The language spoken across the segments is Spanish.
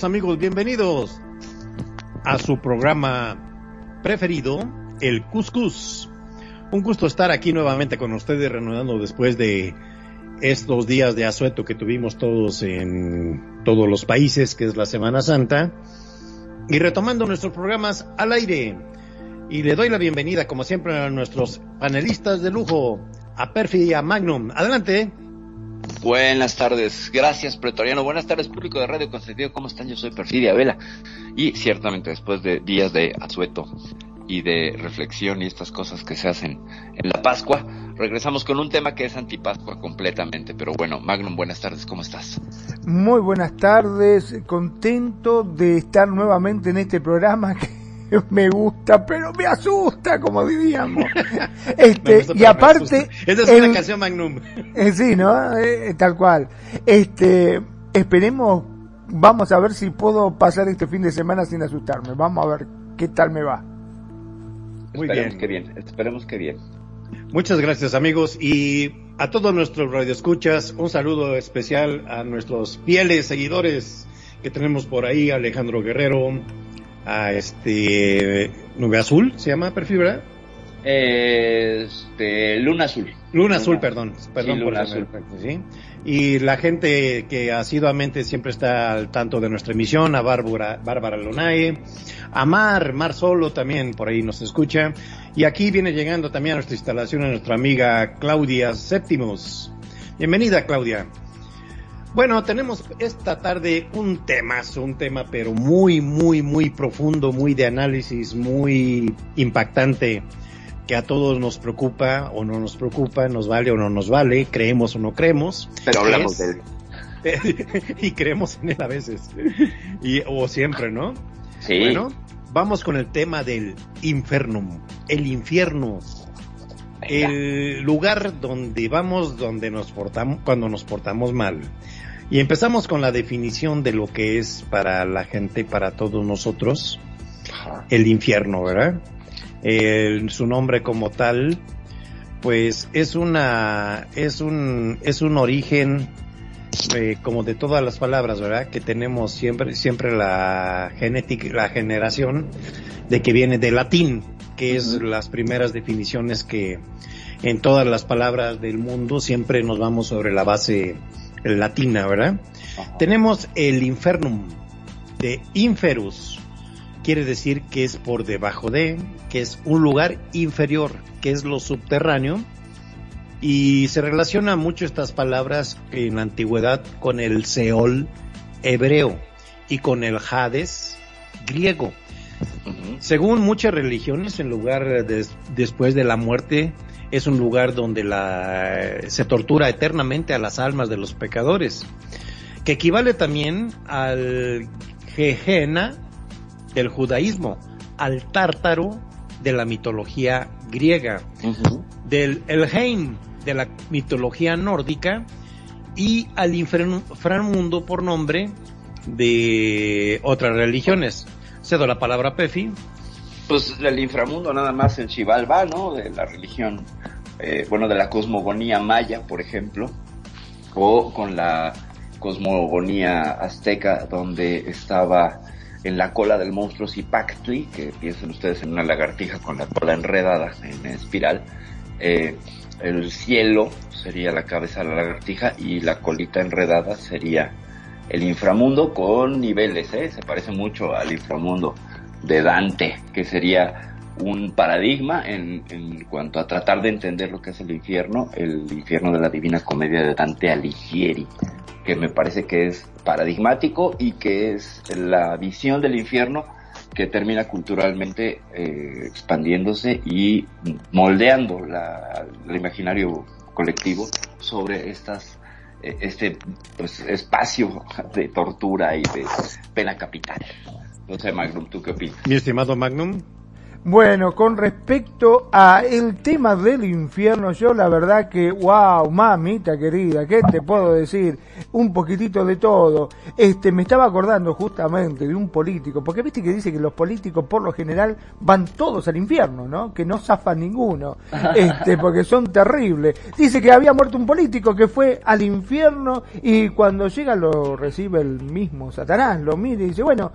amigos, bienvenidos a su programa preferido, el Cuscus. Un gusto estar aquí nuevamente con ustedes, reanudando después de estos días de asueto que tuvimos todos en todos los países, que es la Semana Santa, y retomando nuestros programas al aire. Y le doy la bienvenida, como siempre, a nuestros panelistas de lujo, a Perfi y a Magnum. Adelante. Buenas tardes, gracias Pretoriano, buenas tardes público de Radio Consentido, ¿cómo están? Yo soy Perfidia Vela. Y ciertamente después de días de asueto y de reflexión y estas cosas que se hacen en la Pascua, regresamos con un tema que es antipascua completamente, pero bueno, Magnum, buenas tardes, ¿cómo estás? Muy buenas tardes, contento de estar nuevamente en este programa que me gusta, pero me asusta, como diríamos. Este, gusta, y aparte. Esa es el- una canción Magnum. eh, sí, ¿no? Eh, tal cual. Este, esperemos, vamos a ver si puedo pasar este fin de semana sin asustarme. Vamos a ver qué tal me va. Muy esperemos bien. que bien, esperemos que bien. Muchas gracias amigos y a todos nuestros radioescuchas un saludo especial a nuestros fieles seguidores que tenemos por ahí, Alejandro Guerrero, a este Nube Azul, se llama perfil, ¿verdad? Este, Luna Azul. Luna Azul, perdón, perdón Sí, por Luna Azul. ¿sí? Y la gente que asiduamente siempre está al tanto de nuestra emisión, a Bárbara, Bárbara Lonae, a Mar, Mar Solo también por ahí nos escucha. Y aquí viene llegando también a nuestra instalación a nuestra amiga Claudia Séptimos. Bienvenida, Claudia. Bueno, tenemos esta tarde un temazo, un tema pero muy, muy, muy profundo, muy de análisis, muy impactante, que a todos nos preocupa o no nos preocupa, nos vale o no nos vale, creemos o no creemos. Pero hablamos Es- de él. y creemos en él a veces. Y, o siempre, ¿no? Sí. Bueno, vamos con el tema del infernum, el infierno, el lugar donde vamos, donde nos portamos, cuando nos portamos mal. Y empezamos con la definición de lo que es para la gente, para todos nosotros, el infierno, ¿verdad? El- su nombre como tal, pues es una, es un, es un origen, eh, como de todas las palabras, ¿verdad? Que tenemos siempre, siempre la genética, la generación de que viene de latín, que es las primeras definiciones que en todas las palabras del mundo siempre nos vamos sobre la base latina, ¿verdad? Ajá. Tenemos el infernum de inferus, quiere decir que es por debajo de, que es un lugar inferior, que es lo subterráneo, y se relaciona mucho estas palabras en la antigüedad con el Seol hebreo y con el Hades griego. Según muchas religiones, en lugar de- después de la muerte es un lugar donde la, se tortura eternamente a las almas de los pecadores, que equivale también al Gehenna del judaísmo, al tártaro de la mitología griega, Ujú. del Elheim de la mitología nórdica y al inframundo por nombre de otras religiones. Cedo la palabra a Pefi. Pues del inframundo nada más en Xibalbá, ¿no? De la religión, eh, bueno, de la cosmogonía maya, por ejemplo, o con la cosmogonía azteca, donde estaba en la cola del monstruo Zipactli, que piensen ustedes en una lagartija con la cola enredada en espiral. Eh, el cielo sería la cabeza de la lagartija y la colita enredada sería el inframundo con niveles, ¿eh? se parece mucho al inframundo de Dante, que sería un paradigma en, en, cuanto a tratar de entender lo que es el infierno, el infierno de la Divina Comedia de Dante Alighieri, que me parece que es paradigmático y que es la visión del infierno que termina culturalmente eh, expandiéndose y moldeando la, el imaginario colectivo sobre estas eh, este pues, espacio de tortura y de pena capital. No sé, Magnum, ¿tú qué opinas? Mi estimado Magnum. Bueno, con respecto a el tema del infierno, yo la verdad que, wow, mamita querida, ¿qué te puedo decir? Un poquitito de todo. Este, me estaba acordando justamente de un político, porque viste que dice que los políticos por lo general van todos al infierno, ¿no? Que no zafan ninguno, este, porque son terribles. Dice que había muerto un político que fue al infierno y cuando llega lo recibe el mismo Satanás, lo mira y dice, bueno,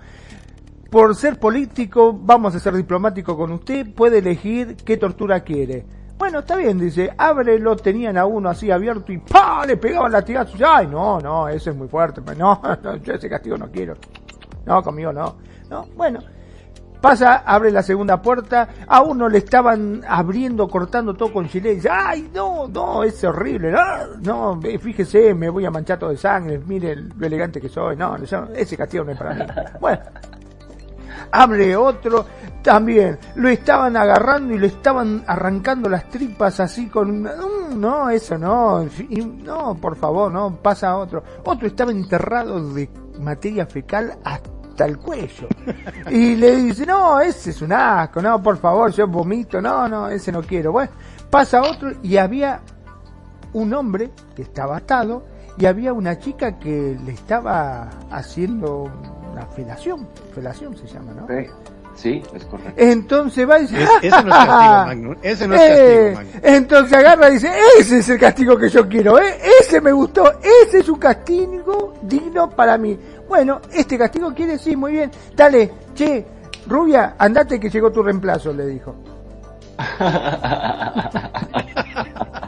por ser político, vamos a ser diplomático con usted, puede elegir qué tortura quiere. Bueno, está bien, dice, ábrelo, tenían a uno así abierto y ¡pa! le pegaban latigazos. Ay, no, no, eso es muy fuerte, pero no, no, yo ese castigo no quiero. No, conmigo no. No, bueno. Pasa, abre la segunda puerta, a uno le estaban abriendo, cortando todo con chile, dice, ay, no, no, es horrible, no, no, fíjese, me voy a manchar todo de sangre, mire lo elegante que soy, no, ese castigo no es para mí. Bueno, abre otro, también lo estaban agarrando y le estaban arrancando las tripas así con no, eso no, no, por favor, no, pasa otro. Otro estaba enterrado de materia fecal hasta el cuello. Y le dice, no, ese es un asco, no, por favor, yo vomito, no, no, ese no quiero. Bueno, pasa otro y había un hombre que estaba atado y había una chica que le estaba haciendo una felación, felación se llama, ¿no? Sí, sí es correcto. Entonces va y dice, Es- ese no es castigo, Magnum. Ese no es eh, castigo, Magnum. entonces agarra y dice, ese es el castigo que yo quiero, ¿eh? ese me gustó, ese es un castigo digno para mí. Bueno, este castigo quiere, sí, muy bien, dale, che, rubia, andate que llegó tu reemplazo, le dijo.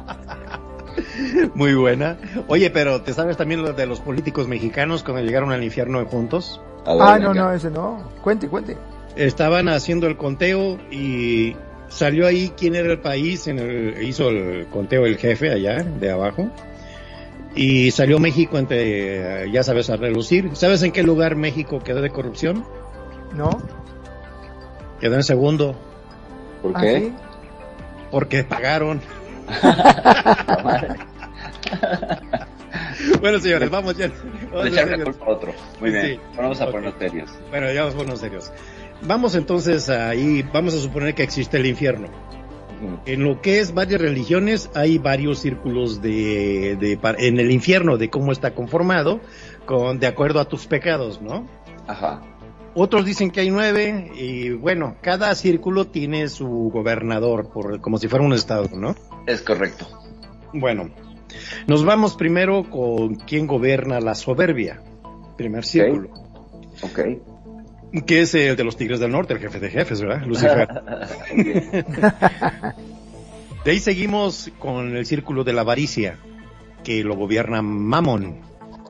Muy buena. Oye, pero ¿te sabes también lo de los políticos mexicanos cuando llegaron al infierno juntos? Ver, Ah, no, no, ese no, cuente, cuente. Estaban haciendo el conteo y salió ahí quién era el país, en el, hizo el conteo el jefe allá de abajo. Y salió México entre, ya sabes, a relucir. ¿Sabes en qué lugar México quedó de corrupción? ¿No? Quedó en segundo, ¿Por ¿Ah, qué? sí? porque pagaron. bueno, señores, vamos ya. Vamos echarle la culpa a otro. Muy bien. Sí. Vamos a Ok. ponernos serios. Bueno, ya vamos a ponernos serios. Vamos entonces ahí, vamos a suponer que existe el infierno. En lo que es varias religiones hay varios círculos de, de en el infierno de cómo está conformado con de acuerdo a tus pecados, ¿no? Ajá. Otros dicen que hay nueve y bueno, cada círculo tiene su gobernador, por, como si fuera un estado, ¿no? Es correcto. Bueno, nos vamos primero con quién gobierna la soberbia. Primer círculo. Ok. Que es el de los Tigres del Norte, el jefe de jefes, ¿verdad? Lucifer. De ahí seguimos con el círculo de la avaricia, que lo gobierna Mamon.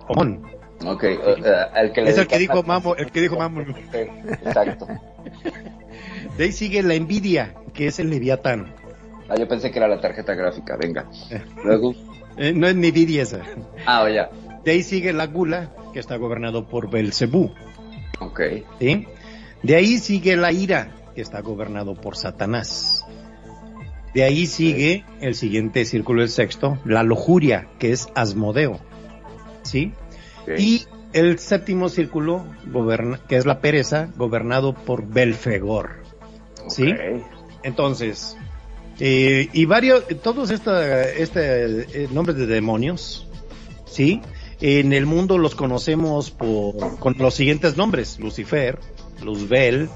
o Mon. ok. eh, eh, el que le Es el que dijo más- Mamo, el que dijo Mamon. Sí, Exacto. De ahí sigue la envidia, que es el Leviatán. Ah, yo pensé que era la tarjeta gráfica. Venga. Eh. Luego. Eh, no es ni envidia esa. Ah, oye. De ahí sigue la gula, que está gobernado por Belcebú. Ok. ¿sí? De ahí sigue la ira, que está gobernado por Satanás. De ahí sigue el siguiente círculo, el sexto, la lujuria, que es Asmodeo. ¿Sí? ok. Y el séptimo círculo, goberna- que es la pereza, gobernado por Belfegor. ¿Sí? Ok. Entonces, eh, y varios, todos esta- este, eh, nombres de demonios, ¿sí? En el mundo los conocemos por, con los siguientes nombres, Lucifer, Luzbel,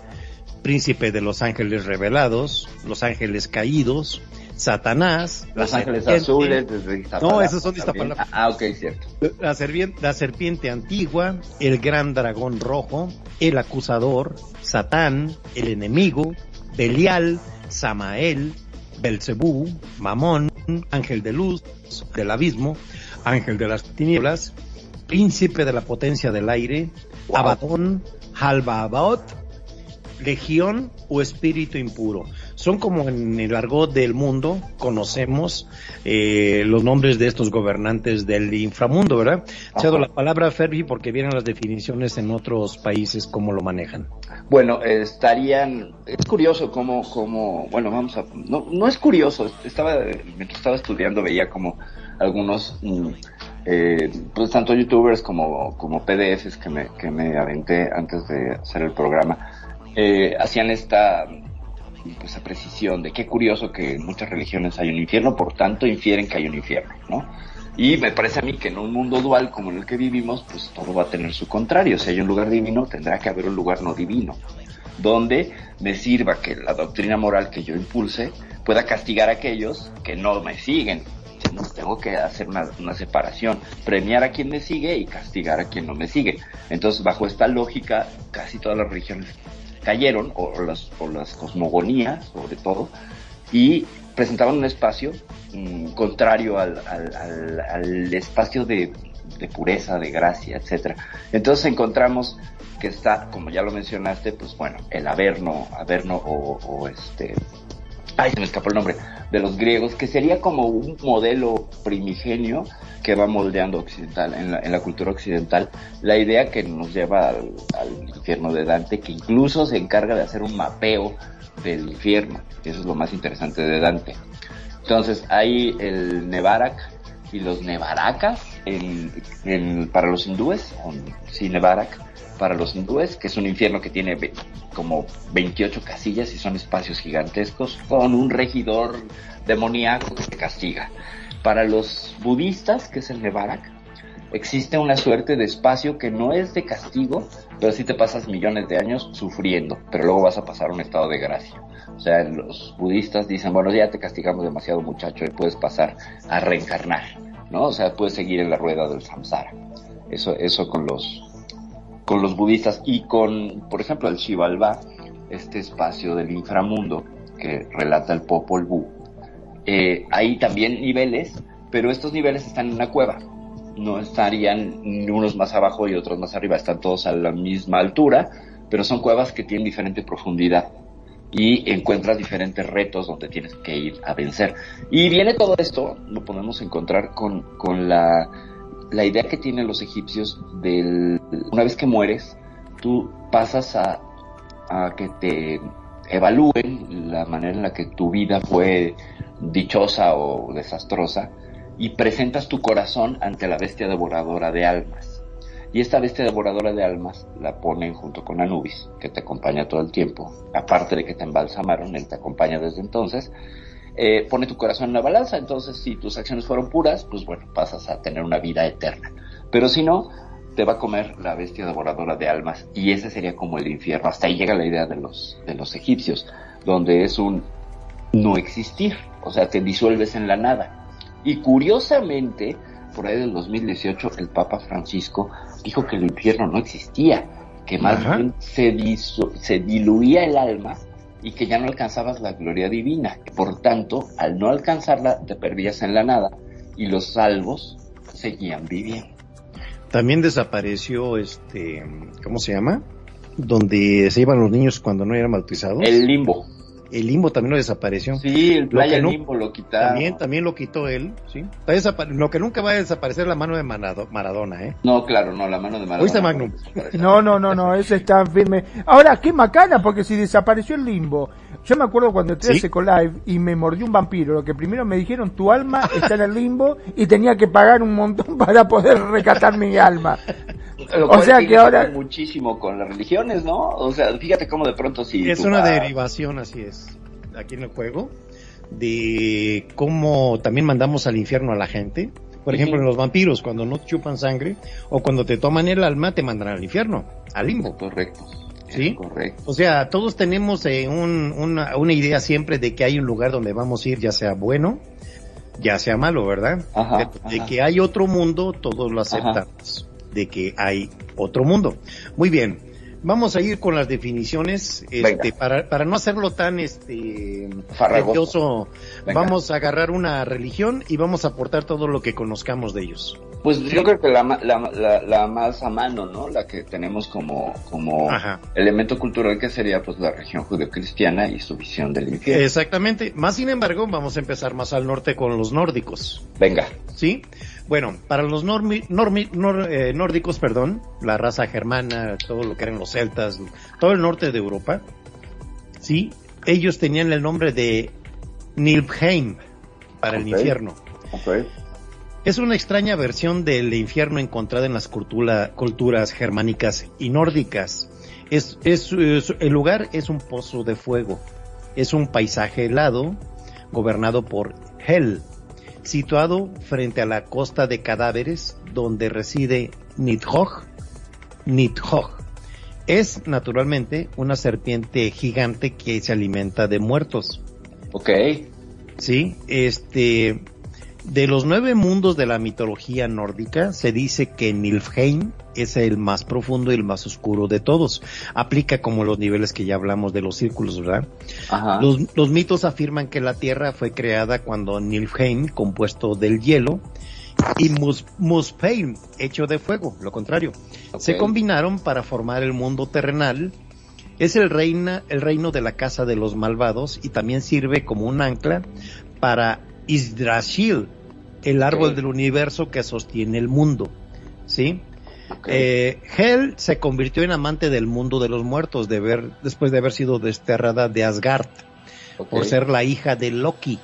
Príncipe de los Ángeles Revelados, Los Ángeles Caídos, Satanás, Los Ángeles Azules desde. No, esos son de también. Iztapalapa. Ah, ok, cierto. la serpiente, la serpiente antigua, el gran dragón rojo, el acusador, Satán, el enemigo, Belial, Samael, Belcebú, Mamón, ángel de luz, del abismo, ángel de las tinieblas, príncipe de la potencia del aire, Wow. Abadón, Halbaabot, legión o espíritu impuro. Son como en el argot del mundo, conocemos eh, los nombres de estos gobernantes del inframundo, ¿verdad? Cedo la palabra a Ferbi porque vienen las definiciones en otros países cómo lo manejan. Bueno, eh, estarían, es curioso cómo, cómo, bueno, vamos a, no, no es curioso, estaba, mientras estaba estudiando veía como algunos, mm, eh, pues tanto youtubers como, como PDFs que me, que me aventé antes de hacer el programa, eh, hacían esta, pues, esa precisión de qué curioso que en muchas religiones hay un infierno, por tanto infieren que hay un infierno, ¿no? Y me parece a mí que en un mundo dual como en el que vivimos, pues todo va a tener su contrario. Si hay un lugar divino, tendrá que haber un lugar no divino, donde me sirva que la doctrina moral que yo impulse pueda castigar a aquellos que no me siguen. No tengo que hacer una, una separación, premiar a quien me sigue y castigar a quien no me sigue. Entonces, bajo esta lógica, casi todas las religiones cayeron, o, las, o las cosmogonías, sobre todo, y presentaban un espacio mm, contrario al, al- al- espacio de, de pureza, de gracia, etcétera. Entonces encontramos que está, como ya lo mencionaste, pues bueno, el Averno, Averno o, o este, ay, se me escapó el nombre, de los griegos, que sería como un modelo primigenio que va moldeando occidental, en la, cultura occidental, la idea que nos lleva al, infierno de Dante, que incluso se encarga de hacer un mapeo del infierno. Eso es lo más interesante de Dante. Entonces, hay el Nevarak y los Nevaracas en, en- para los hindúes, sí, Nevarak para los hindúes, que es un infierno que tiene como 28 casillas y son espacios gigantescos con un regidor demoníaco que te castiga. Para los budistas, que es el Nevarak, existe una suerte de espacio que no es de castigo, pero sí te pasas millones de años sufriendo, pero luego vas a pasar a un estado de gracia. O sea, los budistas dicen, bueno, ya te castigamos demasiado muchacho y puedes pasar a reencarnar, ¿no? O sea, puedes seguir en la rueda del samsara. Eso, eso con los, con los budistas y con, por ejemplo, el Shivalba, este espacio del inframundo que relata el Popol Vuh. Eh, hay también niveles, pero estos niveles están en una cueva. No estarían unos más abajo y otros más arriba, están todos a la misma altura, pero son cuevas que tienen diferente profundidad y encuentras diferentes retos donde tienes que ir a vencer. Y viene todo esto, lo podemos encontrar con, con la, la idea que tienen los egipcios del, una vez que mueres, tú pasas a, que te evalúen la manera en la que tu vida fue dichosa o desastrosa y presentas tu corazón ante la bestia devoradora de almas. Y esta bestia devoradora de almas la ponen junto con Anubis, que te acompaña todo el tiempo. Aparte de que te embalsamaron, él te acompaña desde entonces. Eh, pone tu corazón en la balanza, entonces si tus acciones fueron puras, pues bueno, pasas a tener una vida eterna. Pero si no, te va a comer la bestia devoradora de almas. Y ese sería como el infierno. Hasta ahí llega la idea de los, de los egipcios, donde es un no existir. O sea, te disuelves en la nada. Y curiosamente, por ahí del 2018, el Papa Francisco dijo que el infierno no existía, que más Ajá. bien se, se diluía el alma y que ya no alcanzabas la gloria divina. Por tanto, al no alcanzarla, te perdías en la nada y los salvos seguían viviendo. También desapareció este, ¿cómo se llama? Donde se iban los niños cuando no eran bautizados. El limbo. El limbo también lo desapareció. Sí, el playa que no- limbo lo quitaron. También, también lo quitó él, sí. Lo que nunca va a desaparecer es la mano de Manado- Maradona, ¿eh? No, claro, no, la mano de Maradona. ¿Oíste, Magnum? No, no, no, no, ese está firme. Ahora, qué macana, porque si desapareció el limbo. Yo me acuerdo cuando entré ¿Sí? a Secolive y me mordió un vampiro. Lo que primero me dijeron, tu alma está en el limbo y tenía que pagar un montón para poder rescatar mi alma. Lo O sea tiene que ahora- muchísimo con las religiones, ¿no? O sea, fíjate cómo de pronto si Es una derivación, así es, aquí en el juego, de cómo también mandamos al infierno a la gente. Por ejemplo, en los vampiros, cuando no chupan sangre, o cuando te toman el alma, te mandan al infierno, al limbo. Correcto. ¿Sí? Correcto. O sea, todos tenemos eh, un- una, una idea siempre de que hay un lugar donde vamos a ir, ya sea bueno, ya sea malo, ¿verdad? Ajá, de, que hay otro mundo, todos lo aceptamos. De que hay otro mundo. Muy bien. Vamos a ir con las definiciones, este, para, para no hacerlo tan este Venga. vamos a agarrar una religión y vamos a aportar todo lo que conozcamos de ellos. Pues yo creo que la, ma- la, la, la más a mano, ¿no? La que tenemos como, como Ajá. elemento cultural que sería pues la región judeocristiana y su visión del infierno. Exactamente. Más sin embargo, vamos a empezar más al norte con los nórdicos. Venga. ¿Sí? Bueno, para los normi- normi- nor- eh, nórdicos, perdón, la raza germana, todo lo que eran los celtas, todo el norte de Europa, ¿sí? Ellos tenían el nombre de Nilfheim para el infierno. Es una extraña versión del infierno encontrada en las cultura- culturas germánicas y nórdicas. Es, es, es- el lugar es un pozo de fuego. Es un paisaje helado, gobernado por Hel, situado frente a la costa de cadáveres donde reside Nidhogg. Nidhogg. Es naturalmente una serpiente gigante que se alimenta de muertos. Ok. Sí, este, de los nueve mundos de la mitología nórdica, se dice que Nilfheim es el más profundo y el más oscuro de todos. Aplica como los niveles que ya hablamos de los círculos, ¿verdad? Ajá. Los, los mitos afirman que la Tierra fue creada cuando Nilfheim, compuesto del hielo, y Mus- Muspelheim, hecho de fuego, lo contrario, se combinaron para formar el mundo terrenal. Es el, reina, el reino de la casa de los malvados y también sirve como un ancla para Yggdrasil, el árbol del universo que sostiene el mundo. ¿Sí? Eh, Hel se convirtió en amante del mundo de los muertos de ver, después de haber sido desterrada de Asgard por ser la hija de Loki.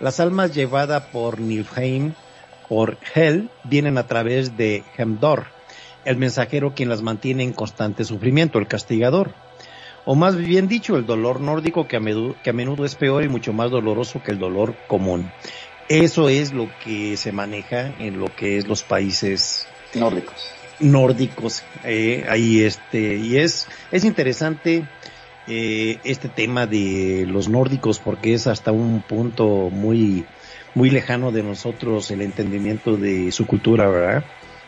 Las almas llevadas por Nilfheim por Hel vienen a través de Hemdor, el mensajero quien las mantiene en constante sufrimiento, el castigador. O más bien dicho, el dolor nórdico que a, menudo, que a menudo es peor y mucho más doloroso que el dolor común. Eso es lo que se maneja en lo que es los países Nórdicos. nórdicos eh, ahí este y es es interesante eh, este tema de los nórdicos porque es hasta un punto muy muy lejano de nosotros el entendimiento de su cultura verdad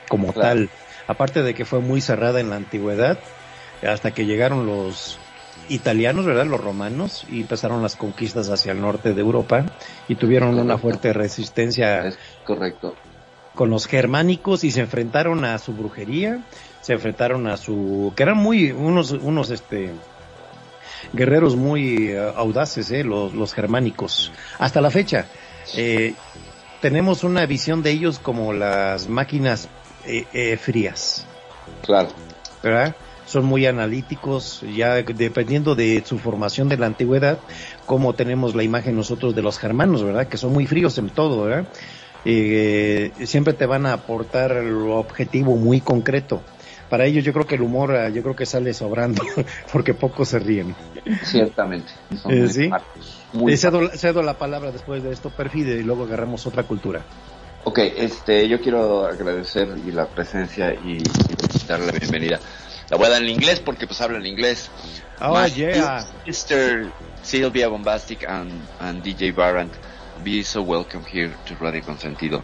como Claro. tal aparte de que fue muy cerrada en la antigüedad hasta que llegaron los italianos verdad los romanos y empezaron las conquistas hacia el norte de Europa y tuvieron una fuerte resistencia Es correcto. con los germánicos y se enfrentaron a su brujería, se enfrentaron a su, que eran muy, unos, unos, este, guerreros muy eh, audaces, eh, los, los germánicos. Hasta la fecha, eh, tenemos una visión de ellos como las máquinas eh, frías, Claro. ¿verdad? Son muy analíticos, ya dependiendo de su formación de la antigüedad, como tenemos la imagen nosotros de los germanos, ¿verdad? Que son muy fríos en todo, ¿verdad? Eh, siempre te van a aportar el objetivo muy concreto. Para ellos yo creo que el humor, ah, yo creo que sale sobrando, porque pocos se ríen. Ciertamente. Son Eh, muy sí. muy Eh, cedo, cedo la palabra después de esto, Perfide, y luego agarramos otra cultura. Ok, este, yo quiero agradecer y la presencia y, y darle la bienvenida. La voy a dar en inglés porque pues habla en inglés. Oh, My yeah. Sister Sylvia Bombastic and, and DJ Barant, be so welcome here to Radio Consentido.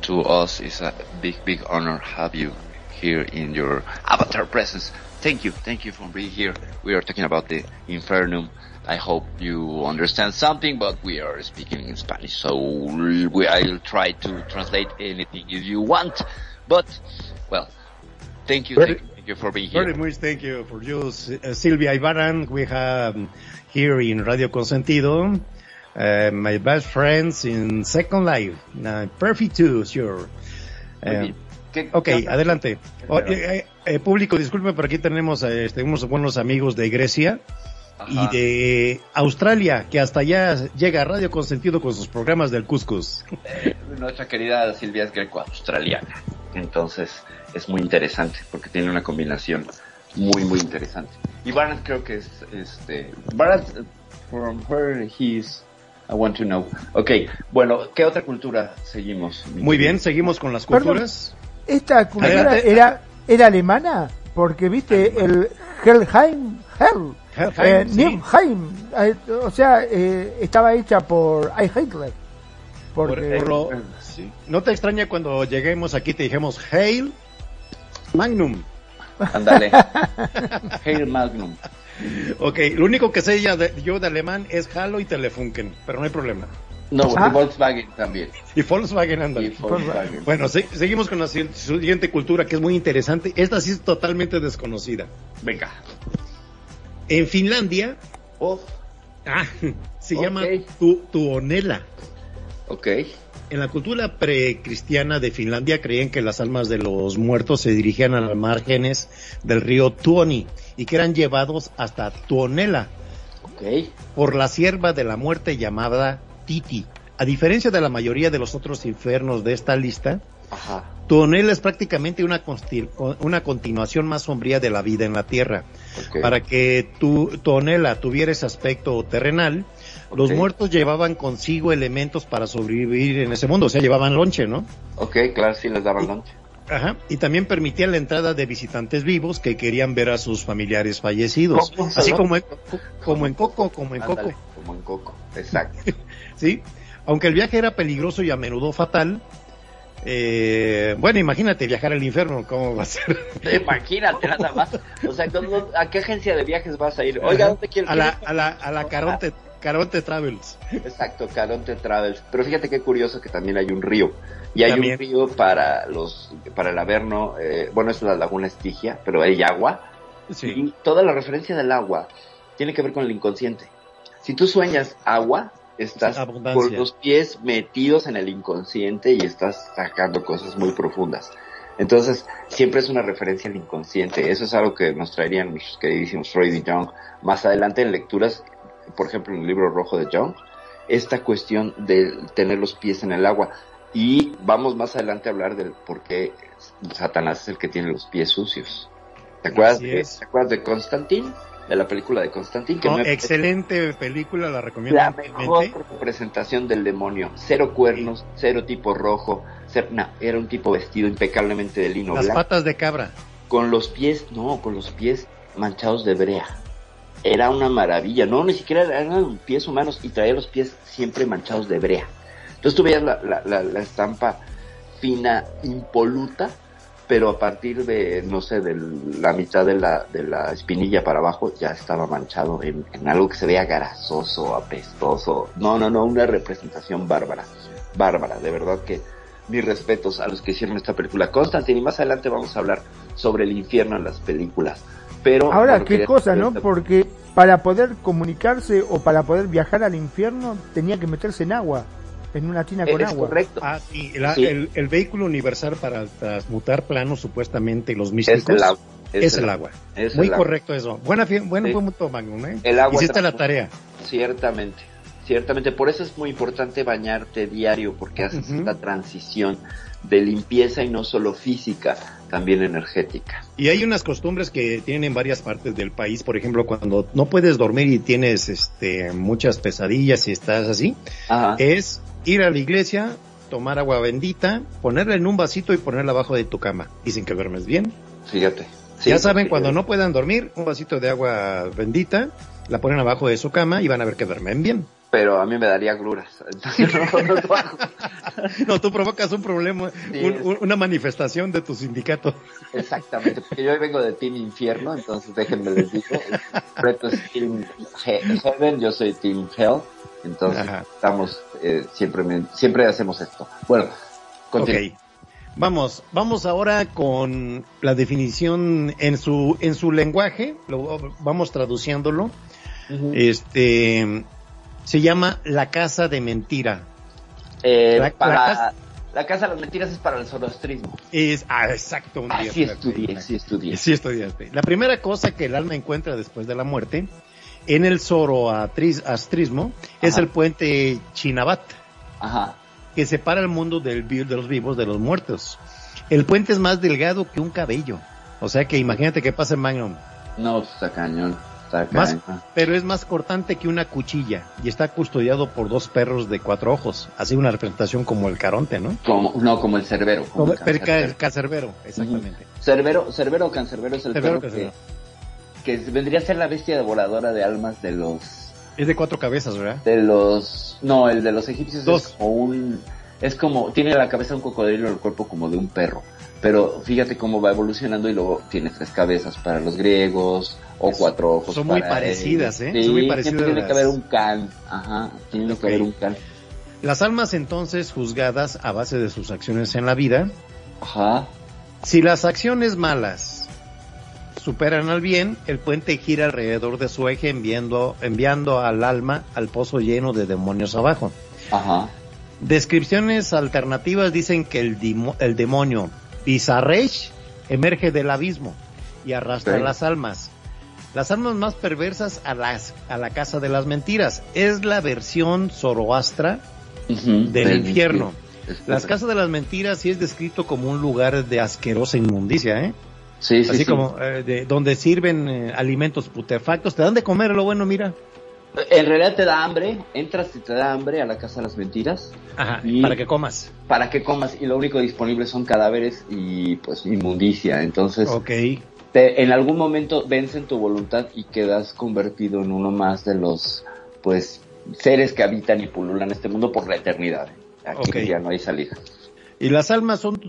To us is a big, big honor have you here in your avatar presence. Thank you, thank you for being here. We are talking about the Infernum. I hope you understand something, but we are speaking in Spanish, so we, I'll try to translate anything if you want. But, well, thank you, thank you, thank you for being here. Very much thank you for you, uh, Silvia Ibaran. We have um, here in Radio Consentido, uh, my best friends in Second Life. Uh, perfect too, sure. ¿Qué- ok, qué adelante. O- Pero- eh, eh, público, disculpe, pero aquí tenemos, tenemos buenos amigos de Grecia y de Australia, que hasta allá llega Radio Consentido con sus programas del Cuscus. Nuestra querida Silvia es greco-australiana. Entonces es muy interesante porque tiene una combinación muy, muy interesante. Y Barat creo que es, este, Barat, from where he is, I want to know. Ok, bueno, ¿qué otra cultura seguimos? Muy bien, seguimos con las Perdón. culturas. ¿Esta cultura era, era alemana? Porque, viste, el Helheim, Hell, Helheim, eh, sí. Eh, o sea, eh, estaba hecha por I Hitler. Por- por lo- sí. No te extraña cuando lleguemos aquí te dijimos Hail Magnum. Ándale. Hail Magnum. Ok, lo único que sé ya de- yo de alemán es Halo y Telefunken, pero no hay problema. No, Ah. y Volkswagen también. Y Volkswagen anda. Y Volkswagen. Bueno, seguimos con la si- siguiente cultura que es muy interesante. Esta sí es totalmente desconocida. Venga. En Finlandia, Oh, ah, se llama tu, tuonela. ok. En la cultura precristiana de Finlandia creían que las almas de los muertos se dirigían a las márgenes del río Tuoni y que eran llevados hasta Tuonela por la sierva de la muerte llamada Titi. A diferencia de la mayoría de los otros infiernos de esta lista, Ajá. Tuonela es prácticamente una, una continuación más sombría de la vida en la tierra. Para que tu, Tuonela tuviera ese aspecto terrenal, los muertos llevaban consigo elementos para sobrevivir en ese mundo, o sea, llevaban lonche, ¿no? Ok, claro, sí les daban lunch. Ajá. Y también permitían la entrada de visitantes vivos que querían ver a sus familiares fallecidos. Así como en, como en Coco, como en Ándale, Coco. Como en Coco. Exacto. ¿sí? Aunque el viaje era peligroso y a menudo fatal, eh, bueno, imagínate viajar al infierno, ¿cómo va a ser? Imagínate nada más. O sea, ¿dónde- ¿a qué agencia de viajes vas a ir? Oiga, ¿dónde quieres A la, a la, a la Caronte, Caronte Travels. Exacto, Caronte Travels. Pero fíjate qué curioso que también hay un río. Y hay También. un río para los, para el Averno, eh, bueno, es la laguna Estigia, pero hay agua. Sí. Y toda la referencia del agua tiene que ver con el inconsciente. Si tú sueñas agua, estás con los pies metidos en el inconsciente y estás sacando cosas muy profundas. Entonces, siempre es una referencia al inconsciente. Eso es algo que nos traerían nuestros queridísimos Freud y Jung. Más adelante en lecturas, por ejemplo, en el libro rojo de Jung, esta cuestión de tener los pies en el agua. Y vamos más adelante a hablar del por qué Satanás es el que tiene los pies sucios. ¿Te acuerdas, de. ¿te acuerdas de Constantine? De la película de Constantine. Que No, me- excelente película, la recomiendo la mejor representación del demonio. Cero cuernos, cero tipo rojo. cero- no, era un tipo vestido impecablemente de lino Las blanco. patas de cabra. Con los pies, no, con los pies manchados de brea. Era una maravilla. No, ni siquiera eran pies humanos y traía los pies siempre manchados de brea. Entonces tú veías la, la, la, la estampa fina, impoluta, pero a partir de, no sé, de la mitad de la, de la espinilla para abajo ya estaba manchado en, en algo que se veía grasoso, apestoso. No, no, no, una representación bárbara. Bárbara, de verdad que mis respetos a los que hicieron esta película. Constantine, y más adelante vamos a hablar sobre el infierno en las películas. Pero Ahora, bueno, qué cosa, ¿no? Porque para poder comunicarse o para poder viajar al infierno tenía que meterse en agua, en una tina con es agua. correcto. Ah, sí, la- Sí. El, el vehículo universal para transmutar planos, supuestamente, los es místicos, el agua. es el agua. es Muy el agua. correcto eso. Buena, fi- buen Sí. Magnum, ¿eh? El agua Hiciste la tarea. Ciertamente, ciertamente. Por eso es muy importante bañarte diario, porque haces Ujú. esta transición de limpieza y no solo física, también energética. Y hay unas costumbres que tienen en varias partes del país, por ejemplo, cuando no puedes dormir y tienes este muchas pesadillas y estás así, Ajá. es ir a la iglesia, tomar agua bendita, ponerla en un vasito y ponerla abajo de tu cama. Dicen que duermes bien. Fíjate. Sí, ya saben, cuando no puedan dormir, un vasito de agua bendita, la ponen abajo de su cama y van a ver que duermen bien. Pero a mí me daría gruras. Entonces, no, no. No, tú provocas un problema, Sí. un- un- una manifestación de tu sindicato. Exactamente, porque yo vengo de Team Infierno, entonces déjenme les digo, Preto es Team He- Heaven, yo soy Team Hell, entonces Ajá. estamos, eh, siempre, me- siempre hacemos esto. Bueno, continúa. Ok. Vamos, vamos ahora con la definición en su, en su lenguaje, lo, vamos traduciéndolo. Ujú. Este, se llama La Casa de Mentira. Eh, la- para, la la, casa- de las mentiras es para el zoroastrismo. Es, ah, exacto, un día. estudié, sí estudié. Sí estudiaste. La primera cosa que el alma encuentra después de la muerte, en el zoroastrismo, es el puente Chinabat. Ajá. que separa el mundo del, de los vivos de los muertos. El puente es más delgado que un cabello. O sea que imagínate que pasa en Magnum. No, pues, está cañón, Más-. Pero es más cortante que una cuchilla y está custodiado por dos perros de cuatro ojos. Así una representación como el caronte, ¿no? Como, no, como el cerbero. Como el el, cancerbero. el cacerbero, exactamente. Cerbero, cerbero o cancerbero es el Cerbero, perro que vendría a ser la bestia devoradora de almas de los Es de cuatro cabezas, ¿verdad? de los no el de los egipcios Dos. es como un es como tiene la cabeza de un cocodrilo y el cuerpo como de un perro pero fíjate cómo va evolucionando y luego tiene tres cabezas para los griegos o cuatro ojos Son muy parecidas. ¿eh? Sí, Son muy parecidas tiene las- que haber un can ajá tiene que haber un can Las almas entonces juzgadas a base de sus acciones en la vida, ajá si las acciones malas superan al bien, el puente gira alrededor de su eje enviando, enviando al alma al pozo lleno de demonios abajo. ajá Descripciones alternativas dicen que el, dimo- el demonio Bizarresh emerge del abismo y arrastra las almas. Las almas más perversas a, las, a la casa de las mentiras. Es la versión zoroastra del infierno. Las casas de las mentiras sí es descrito como un lugar de asquerosa inmundicia, ¿eh? sí sí Así sí. como eh, de, donde sirven eh, alimentos putrefactos, te dan de comer lo bueno, mira. en realidad te da hambre entras y te da hambre a la casa de las mentiras Ajá, Y- para que comas. para que comas y lo único disponible son cadáveres y pues inmundicia entonces Ok. Te- en algún momento vencen tu voluntad y quedas convertido en uno más de los pues seres que habitan y pululan este mundo por la eternidad aquí ya no hay salida Y las almas son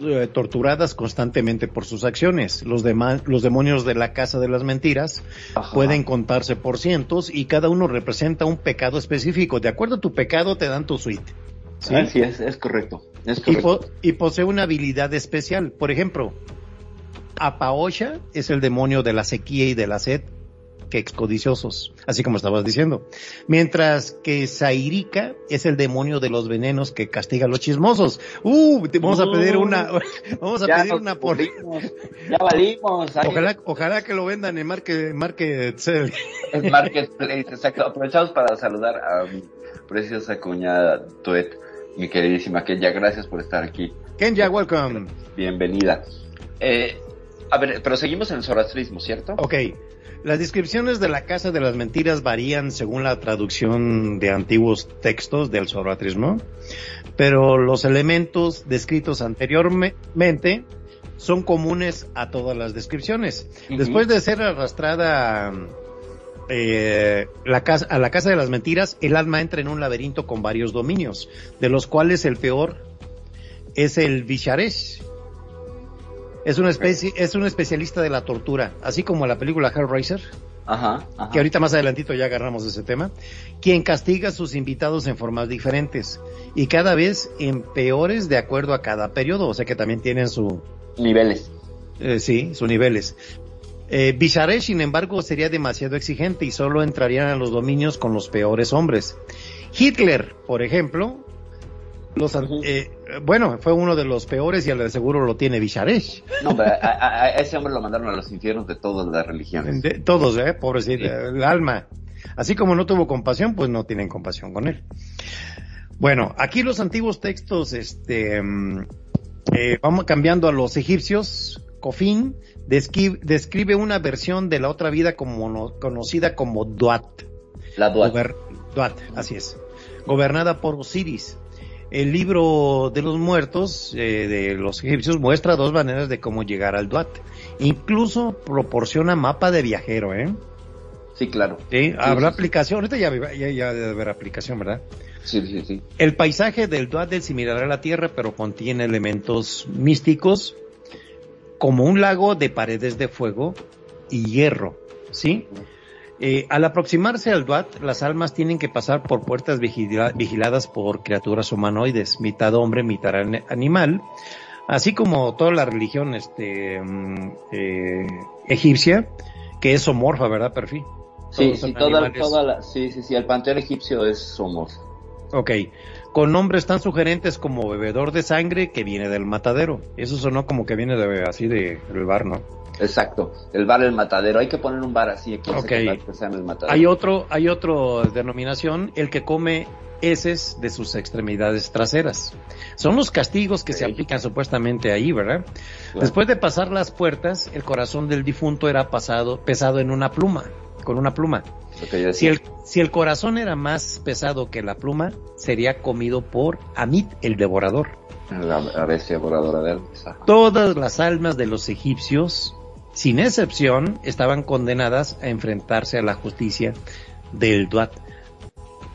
eh, torturadas constantemente por sus acciones. Los, los demonios de la casa de las mentiras Ajá. pueden contarse por cientos y cada uno representa un pecado específico. De acuerdo a tu pecado te dan tu suite. ¿sí? Así es, es correcto. Es Y, correcto. po- y posee una habilidad especial. Por ejemplo, Apaosha es el demonio de la sequía y de la sed, que excodiciosos, así como estabas diciendo. Mientras que Sairika es el demonio de los venenos que castiga a los chismosos. Uh, vamos a pedir una, vamos a Ya pedir una por, Ya valimos. Ay, ojalá, ojalá que lo vendan en Market, Market Sale. Es Marketplace, exacto. Aprovechamos para saludar a mi preciosa cuñada Tuet, mi queridísima Kenya. Gracias por estar aquí. Kenya, welcome. Bienvenida. Eh, a ver, pero seguimos en el zoroastrismo, ¿cierto? Ok. Las descripciones de la Casa de las Mentiras varían según la traducción de antiguos textos del zoroastrismo, pero los elementos descritos anteriormente son comunes a todas las descripciones. Después de ser arrastrada eh, la casa, a la Casa de las Mentiras, el alma entra en un laberinto con varios dominios, de los cuales el peor es el Visharesh. Es una especie, es un especialista de la tortura, así como la película Hellraiser, Ajá, ajá. que ahorita más adelantito ya agarramos ese tema, quien castiga a sus invitados en formas diferentes y cada vez en peores de acuerdo a cada periodo, o sea que también tienen su, Niveles. eh, sí, sus niveles. Eh, Bisharesh, sin embargo, sería demasiado exigente y solo entrarían a los dominios con los peores hombres. Hitler, por ejemplo, los, Ujú. eh, bueno, fue uno de los peores y al de seguro lo tiene Bisharesh. No, pero a, a- a ese hombre lo mandaron a los infiernos de todas las religiones. De- todos, eh, pobrecito, Sí. el alma. Así como no tuvo compasión, pues no tienen compasión con él. Bueno, aquí los antiguos textos, este, mm, eh, vamos cambiando a los egipcios. Cofín descri- describe una versión de la otra vida como no- conocida como Duat. La. Gober- Duat, así es. Gobernada por Osiris. El libro de los muertos eh, de los egipcios muestra dos maneras de cómo llegar al Duat. Incluso proporciona mapa de viajero, ¿eh? Sí, claro. Sí, habrá sí, aplicación. Ahorita ya, ya, ya debe haber aplicación, ¿verdad? Sí, sí, sí. El paisaje del Duat es similar a la Tierra, pero contiene elementos místicos como un lago de paredes de fuego y hierro, ¿sí? Eh, al aproximarse al Duat, las almas tienen que pasar por puertas vigila- vigiladas por criaturas humanoides, mitad hombre, mitad an- animal, así como toda la religión este, mm, eh, egipcia, que es somorfa, ¿verdad, Perfil? Sí, sí, toda, la, sí, sí, sí, el panteón egipcio es somos. Ok, con nombres tan sugerentes como bebedor de sangre que viene del matadero. Eso sonó como que viene de así de del bar, ¿no? Exacto, el bar El Matadero. Hay que poner un bar así aquí en Ok. Zacatecas que se llama El Matadero. Hay otro, hay otro denominación, el que come heces de sus extremidades traseras. Son los castigos que se aplican supuestamente ahí, ¿verdad? Claro. Después de pasar las puertas, el corazón del difunto era pasado, pesado en una pluma, con una pluma. Si el, si el corazón era más pesado que la pluma, sería comido por Amit, el devorador. La, la bestia voladora de. Ajá. Todas las almas de los egipcios sin excepción, estaban condenadas a enfrentarse a la justicia del Duat.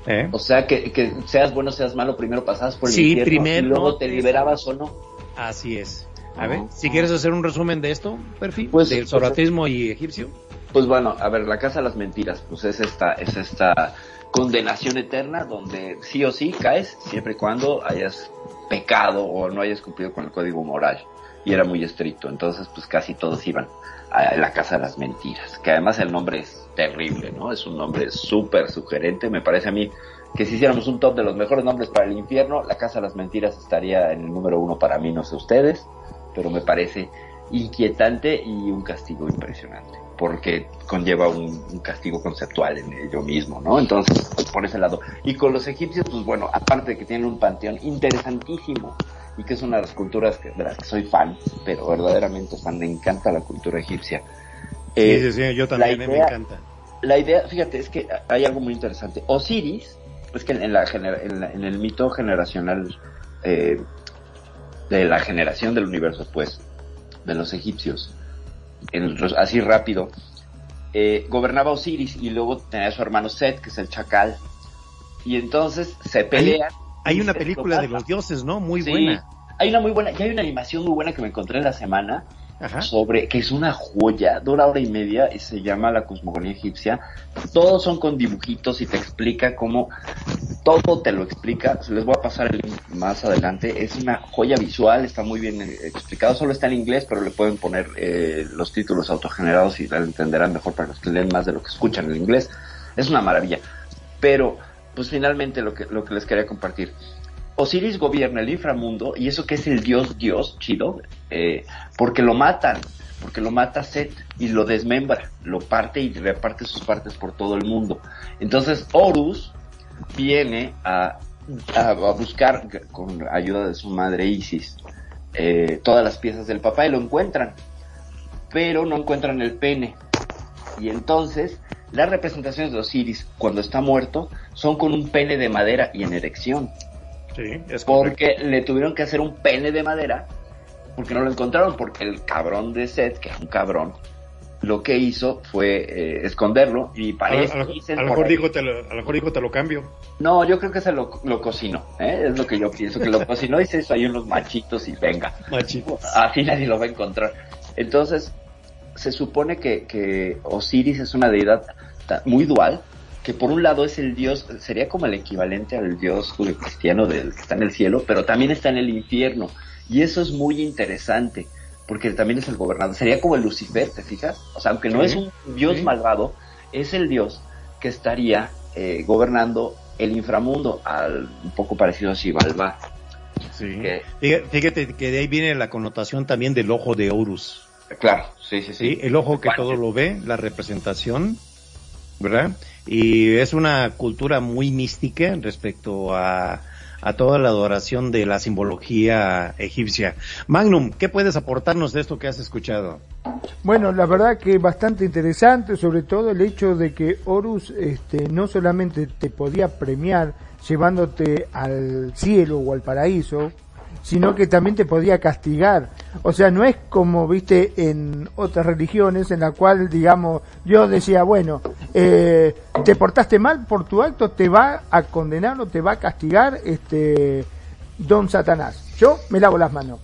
¿Eh? O sea, que, que seas bueno, seas malo, primero pasabas por el Sí, infierno primero- y luego te liberabas o no. Así es. A ver, si quieres hacer un resumen de esto, perfil, Pues- del zoroastrismo y egipcio. Pues bueno, a ver, la casa de las mentiras, pues es esta, es esta condenación eterna donde sí o sí caes siempre y cuando hayas pecado o no hayas cumplido con el código moral. Y era muy estricto, entonces pues casi todos iban a la casa de las mentiras, que además el nombre es terrible, ¿no? Es un nombre súper sugerente, me parece a mí que si hiciéramos un top de los mejores nombres para el infierno, la casa de las mentiras estaría en el número uno para mí, no sé ustedes, pero me parece inquietante y un castigo impresionante, porque conlleva un, un castigo conceptual en ello mismo, ¿no? Entonces, por ese lado. Y con los egipcios, pues bueno, aparte de que tienen un panteón interesantísimo y que es una de las culturas que- de las que soy fan, pero verdaderamente fan, me encanta la cultura egipcia. Eh, sí, sí, sí, yo también, eh, me idea- encanta. la idea, fíjate, es que hay algo muy interesante. Osiris, es que en, la, en, la- en el mito generacional eh, de la generación del universo, pues, de los egipcios, en así rápido, eh, gobernaba Osiris y luego tenía a su hermano Set, que es el chacal. Y entonces se pelean. Hay y una película de los dioses, ¿no? Muy Sí, buena. Hay una muy buena, y hay una animación muy buena que me encontré en la semana, Ajá. sobre que es una joya, dura hora y media y se llama La cosmogonía egipcia. Todos son con dibujitos y te explica cómo todo te lo explica. Les voy a pasar el link más adelante. Es una joya visual, está muy bien eh, explicado. Solo está en inglés, pero le pueden poner eh, los títulos autogenerados y la entenderán mejor para los que leen más de lo que escuchan en inglés. Es una maravilla. Pero, pues finalmente lo que, lo que les quería compartir. Osiris gobierna el inframundo y eso que es el dios dios chido, eh, porque lo matan, porque lo mata Set y lo desmembra, lo parte y reparte sus partes por todo el mundo. Entonces Horus viene a, a, buscar con ayuda de su madre Isis eh, todas las piezas del papá y lo encuentran, pero no encuentran el pene. Y entonces las representaciones de Osiris cuando está muerto son con un pene de madera y en erección Sí, es correcto. porque le tuvieron que hacer un pene de madera porque no lo encontraron porque el cabrón de Seth que era un cabrón lo que hizo fue eh, esconderlo y parece a lo- a mejor digo te lo, a lo mejor digo te lo cambio. no yo creo que se lo, lo cocinó ¿eh? es lo que yo pienso que lo cocinó y se hizo ahí unos machitos y venga Machito. así nadie lo va a encontrar entonces se supone que, que Osiris es una deidad muy dual que por un lado es el dios, sería como el equivalente al dios cristiano del que está en el cielo, pero también está en el infierno. Y eso es muy interesante, porque también es el gobernador. Sería como el Lucifer, ¿te fijas? O sea, aunque no Sí, es un dios sí. malvado, es el dios que estaría eh, gobernando el inframundo, al, un poco parecido a Xibalbá. Sí. Que- Fíjate, fíjate que de ahí viene la connotación también del ojo de Horus. Claro, sí, sí, Sí, sí. el ojo que Bueno, todo lo ve, la representación, ¿verdad? Y es una cultura muy mística respecto a, a toda la adoración de la simbología egipcia. Magnum, ¿qué puedes aportarnos de esto que has escuchado? Bueno, la verdad que bastante interesante, sobre todo el hecho de que Horus este, no solamente te podía premiar llevándote al cielo o al paraíso, sino que también te podía castigar. O sea, no es como, viste, en otras religiones en la cual, digamos, yo decía, bueno, eh, te portaste mal por tu acto, te va a condenar o te va a castigar este don Satanás. Yo me lavo las manos.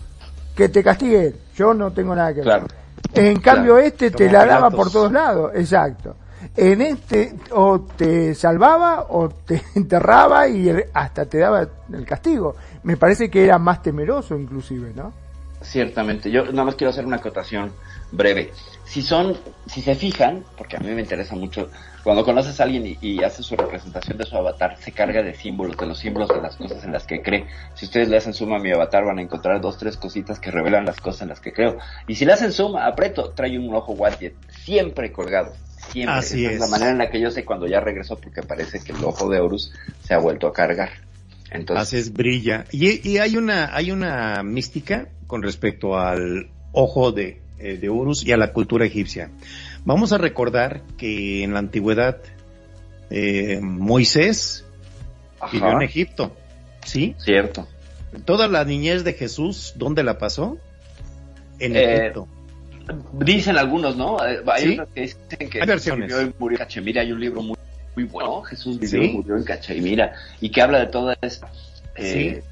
Que te castigue él. Yo no tengo nada que ver. Claro. En cambio Claro. este te la daba por todos lados, exacto. En este o te salvaba o te enterraba y hasta te daba el castigo. Me parece que era más temeroso inclusive, ¿no? Ciertamente, yo nada más quiero hacer una acotación breve. Si son, si se fijan, porque a mí me interesa mucho, cuando conoces a alguien y, y hace su representación de su avatar, se carga de símbolos, de los símbolos de las cosas en las que cree. Si ustedes le hacen suma a mi avatar, van a encontrar dos, tres cositas que revelan las cosas en las que creo. Y si le hacen suma, aprieto, trae un ojo Wadjet, siempre colgado. Siempre. Así Esa es. la manera en la que yo sé cuando ya regresó, porque parece que el ojo de Horus se ha vuelto a cargar. Entonces, brilla. Y, y hay una, hay una mística con respecto al ojo de, eh, de Horus y a la cultura egipcia. Vamos a recordar que en la antigüedad eh, Moisés vivió en Egipto, ¿sí? cierto. Toda la niñez de Jesús, ¿dónde la pasó? En Eh, Egipto. Dicen algunos, ¿no? Hay Sí. otros que dicen que Hay versiones. murió en Cachemira. Hay un libro muy, muy bueno, Jesús vivió Sí. y murió en Cachemira, y que habla de todo ese eh,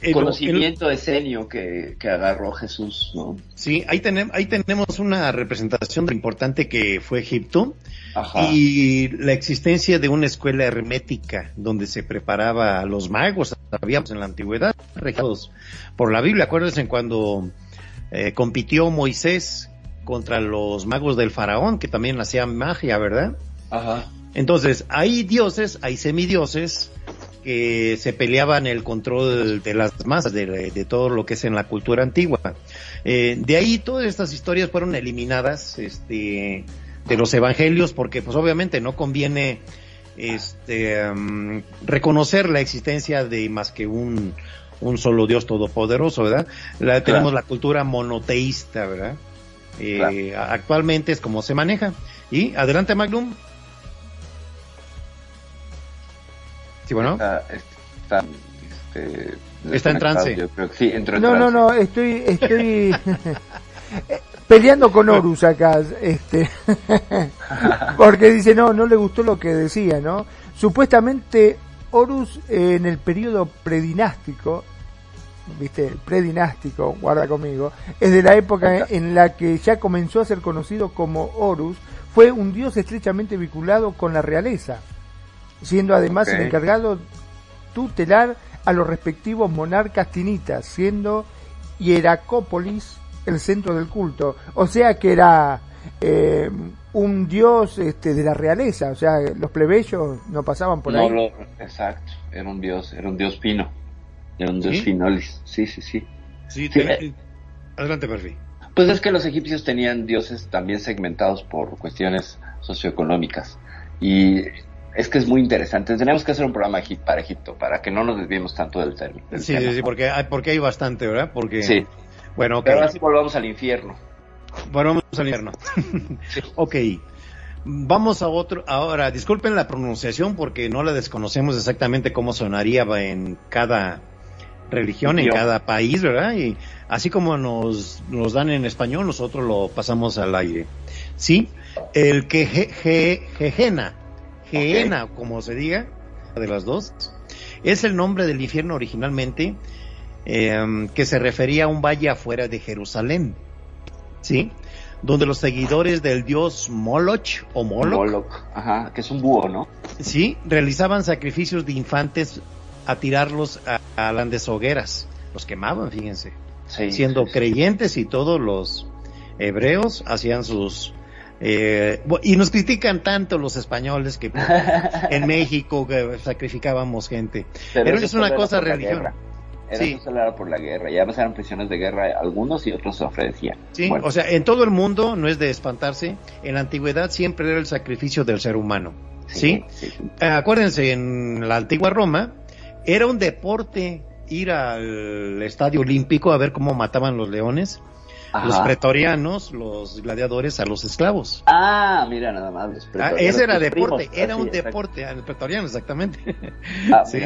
El- conocimiento escenio que, que agarró Jesús, ¿no? Sí, ahí, tenem- ahí tenemos una representación importante que fue Egipto Ajá. y la existencia de una escuela hermética donde se preparaba a los magos, sabíamos en la antigüedad, regidos por la Biblia. Acuérdense cuando eh, compitió Moisés contra los magos del faraón, que también hacían magia, ¿verdad? Ajá. Entonces, hay dioses, hay semidioses que se peleaban el control de las masas, de, de todo lo que es en la cultura antigua. Eh, de ahí todas estas historias fueron eliminadas este, de los evangelios porque pues obviamente no conviene este, reconocer la existencia de más que un, un solo Dios todopoderoso, ¿verdad? La, tenemos la cultura monoteísta, ¿verdad? Eh, Actualmente es como se maneja. Y adelante Magnum. Sí, bueno. Está, está, este, Está en trance. Yo creo que sí, entró en No, no, no, estoy, estoy peleando con Horus acá, este, porque dice, no, no le gustó lo que decía, ¿no? Supuestamente Horus eh, en el periodo predinástico, viste, predinástico, guarda conmigo, es de la época en la que ya comenzó a ser conocido como Horus, fue un dios estrechamente vinculado con la realeza, siendo además el encargado tutelar a los respectivos monarcas tinitas, siendo Hieracópolis el centro del culto. O sea que era eh, un dios este, de la realeza, o sea, los plebeyos no pasaban por No ahí. lo- exacto, era un dios, era un dios fino. Era un dios ¿Sí? finolis. Sí, sí, sí. Sí, Sí, te- adelante, Perfi. Pues es que los egipcios tenían dioses también segmentados por cuestiones socioeconómicas. Y es que es muy interesante. Tenemos que hacer un programa para Egipto, para que no nos desviemos tanto del, del Sí, tema. sí, sí, porque hay, porque hay bastante, ¿verdad? Porque, Sí. bueno, ok. Pero ahora sí volvamos al infierno. Bueno, vamos al infierno. ok. Vamos a otro, ahora, disculpen la pronunciación porque no la desconocemos exactamente cómo sonaría en cada religión, en cada país, ¿verdad? Y así como nos, nos dan en español, nosotros lo pasamos al aire. ¿Sí? El que je- je- Jejena, Geena, como se diga, de las dos, es el nombre del infierno originalmente, eh, que se refería a un valle afuera de Jerusalén. ¿Sí? Donde los seguidores del dios Moloch o Moloch, Moloch. Ajá, que es un búho, ¿no? sí, realizaban sacrificios de infantes a tirarlos a, a hogueras. Los quemaban, fíjense. Sí. Siendo sí. creyentes y todos los hebreos hacían sus... eh, y nos critican tanto los españoles que en México que sacrificábamos gente. Pero eso es una cosa religión. Era Sí. por la guerra. Y además eran prisioneros de guerra algunos y otros se ofrecían. Sí, Bueno, o sea, en todo el mundo, no es de espantarse, en la antigüedad siempre era el sacrificio del ser humano. ¿Sí? sí, sí. Eh, acuérdense, en la antigua Roma era un deporte ir al estadio olímpico a ver cómo mataban los leones, los pretorianos, los gladiadores a los esclavos. Ah, mira nada más. los Ah, ese era deporte, primos. era Así, un exacto. deporte, ah, el pretoriano exactamente. Ah, Sí.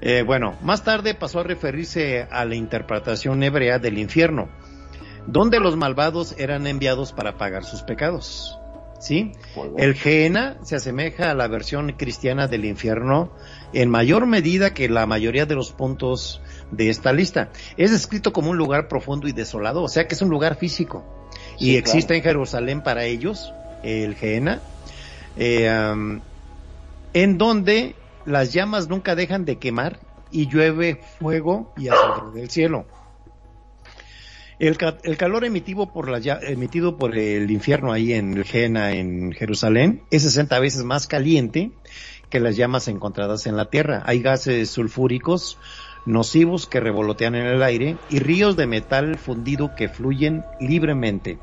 Eh, bueno, más tarde pasó a referirse a la interpretación hebrea del infierno, donde los malvados eran enviados para pagar sus pecados. ¿Sí? El Gehenna se asemeja a la versión cristiana del infierno en mayor medida que la mayoría de los puntos de esta lista. Es descrito como un lugar profundo y desolado, o sea que es un lugar físico. Sí, y existe claro. en Jerusalén para ellos, el Gehenna, eh, en donde las llamas nunca dejan de quemar y llueve fuego y azufre del cielo. El, ca- el calor emitido por, la, emitido por el infierno ahí en el Gehenna, en Jerusalén, es 60 veces más caliente que las llamas encontradas en la tierra. Hay gases sulfúricos nocivos que revolotean en el aire y ríos de metal fundido que fluyen libremente.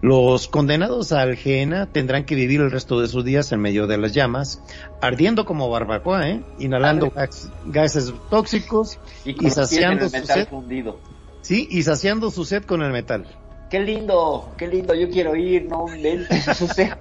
Los condenados al Gehenna tendrán que vivir el resto de sus días en medio de las llamas, ardiendo como barbacoa, ¿eh? inhalando gas- gases tóxicos Y, saciando el su metal sed. fundido. Sí, y saciando su sed con el metal. Qué lindo, qué lindo, yo quiero ir, no inventes, o sea,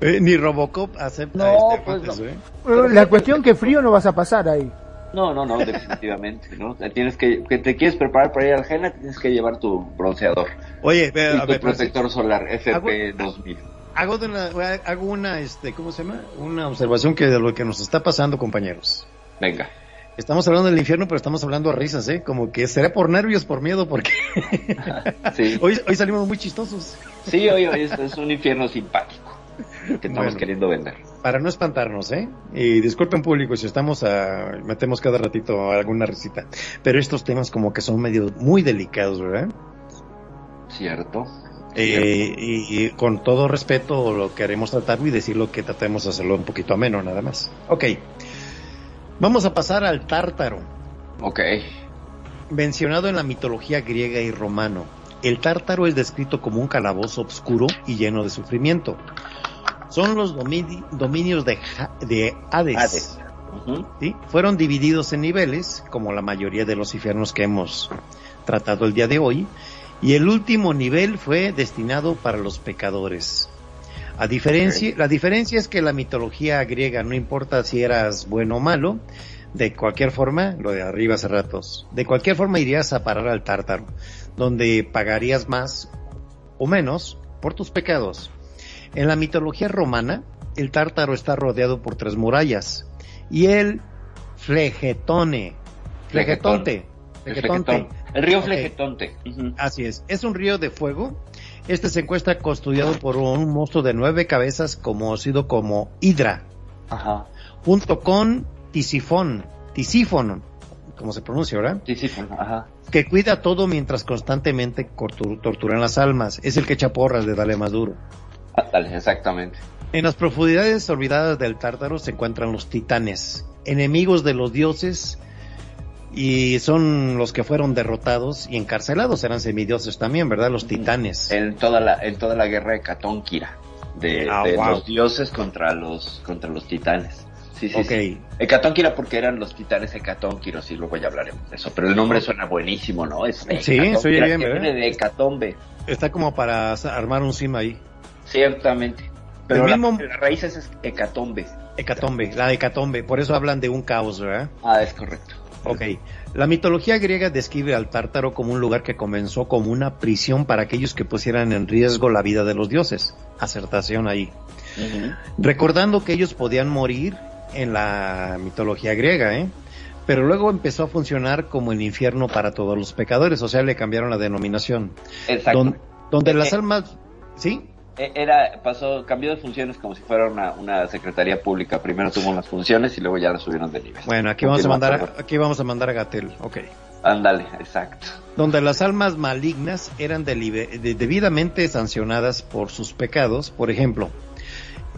Eh, ni Robocop acepta No, este pues no. ¿eh? La cuestión que frío no vas a pasar ahí. No, no, no, definitivamente, ¿no? Tienes que, que te quieres preparar para ir al Jena, tienes que llevar tu bronceador. Oye, y tu ver, protector solar Hago- FP2000. hago, de una, hago una, este, ¿cómo se llama? Una observación que de lo que nos está pasando, compañeros. Venga. Estamos hablando del infierno, pero estamos hablando a risas, ¿eh? Como que será por nervios, por miedo, porque Sí, hoy, hoy salimos muy chistosos. sí, oye, esto es un infierno simpático que estamos Bueno. queriendo vender. Para no espantarnos, ¿eh? Y disculpen público si estamos a, metemos cada ratito alguna risita. Pero estos temas como que son medio, muy delicados, ¿verdad? ¿Cierto? Eh, y, y con todo respeto lo queremos tratar y decirlo que tratemos de hacerlo un poquito ameno nada más. Ok. Vamos a pasar al tártaro. Ok. Mencionado en la mitología griega y romano, el tártaro es descrito como un calabozo oscuro y lleno de sufrimiento. Son los domini- dominios de, Ja- de Hades. Hades. Ujú. ¿sí? Fueron divididos en niveles, como la mayoría de los infiernos que hemos tratado el día de hoy, y el último nivel fue destinado para los pecadores. A diferencia, La diferencia es que la mitología griega, no importa si eras bueno o malo, de cualquier forma, lo de arriba hace ratos, de cualquier forma irías a parar al tártaro, donde pagarías más o menos por tus pecados. En la mitología romana, el tártaro está rodeado por tres murallas, y el flegetone, flegetonte, El flegetonte, flegetón. El río. Flegetonte. Así es, es un río de fuego. Este se encuentra custodiado por un monstruo de nueve cabezas conocido como Hidra, Ajá. junto con Tisifón, Tisífono, como se pronuncia, ¿verdad? Sí, sí, ajá. Que cuida todo mientras constantemente torturan las almas. Es el que echa porras de Dale Maduro. Ah, Dale, exactamente. En las profundidades olvidadas del Tártaro se encuentran los titanes, enemigos de los dioses y son los que fueron derrotados y encarcelados, eran semidioses también, ¿verdad? Los titanes. En toda la, en toda la guerra de Catónquira. De, Ah, de wow. los dioses contra los, contra los titanes. Sí, sí, Ok. sí. Hecatónquira porque eran los titanes hecatónquiros y luego ya hablaremos de eso. Pero el nombre suena buenísimo, ¿no? Es Sí, oye bien, viene de hecatombe. Está como para armar un sim ahí. Ciertamente. Pero El la, mismo- la raíz es hecatombe. Hecatombe, la hecatombe, por eso hablan de un caos, ¿verdad? Ah, es correcto. Ok. La mitología griega describe al Tártaro como un lugar que comenzó como una prisión para aquellos que pusieran en riesgo la vida de los dioses. Acertación ahí. Recordando que ellos podían morir en la mitología griega, ¿eh? Pero luego empezó a funcionar como el infierno para todos los pecadores, o sea, le cambiaron la denominación. Exacto. Don- donde las Eh, almas, ¿sí? E- Era, pasó, cambió de funciones como si fuera una, una secretaría pública. Primero tuvo unas funciones y luego ya las subieron de nivel. Bueno, aquí vamos a mandar, a, aquí vamos a mandar a Gatel, ok. Ándale, exacto. Donde las almas malignas eran debidamente sancionadas por sus pecados, por ejemplo,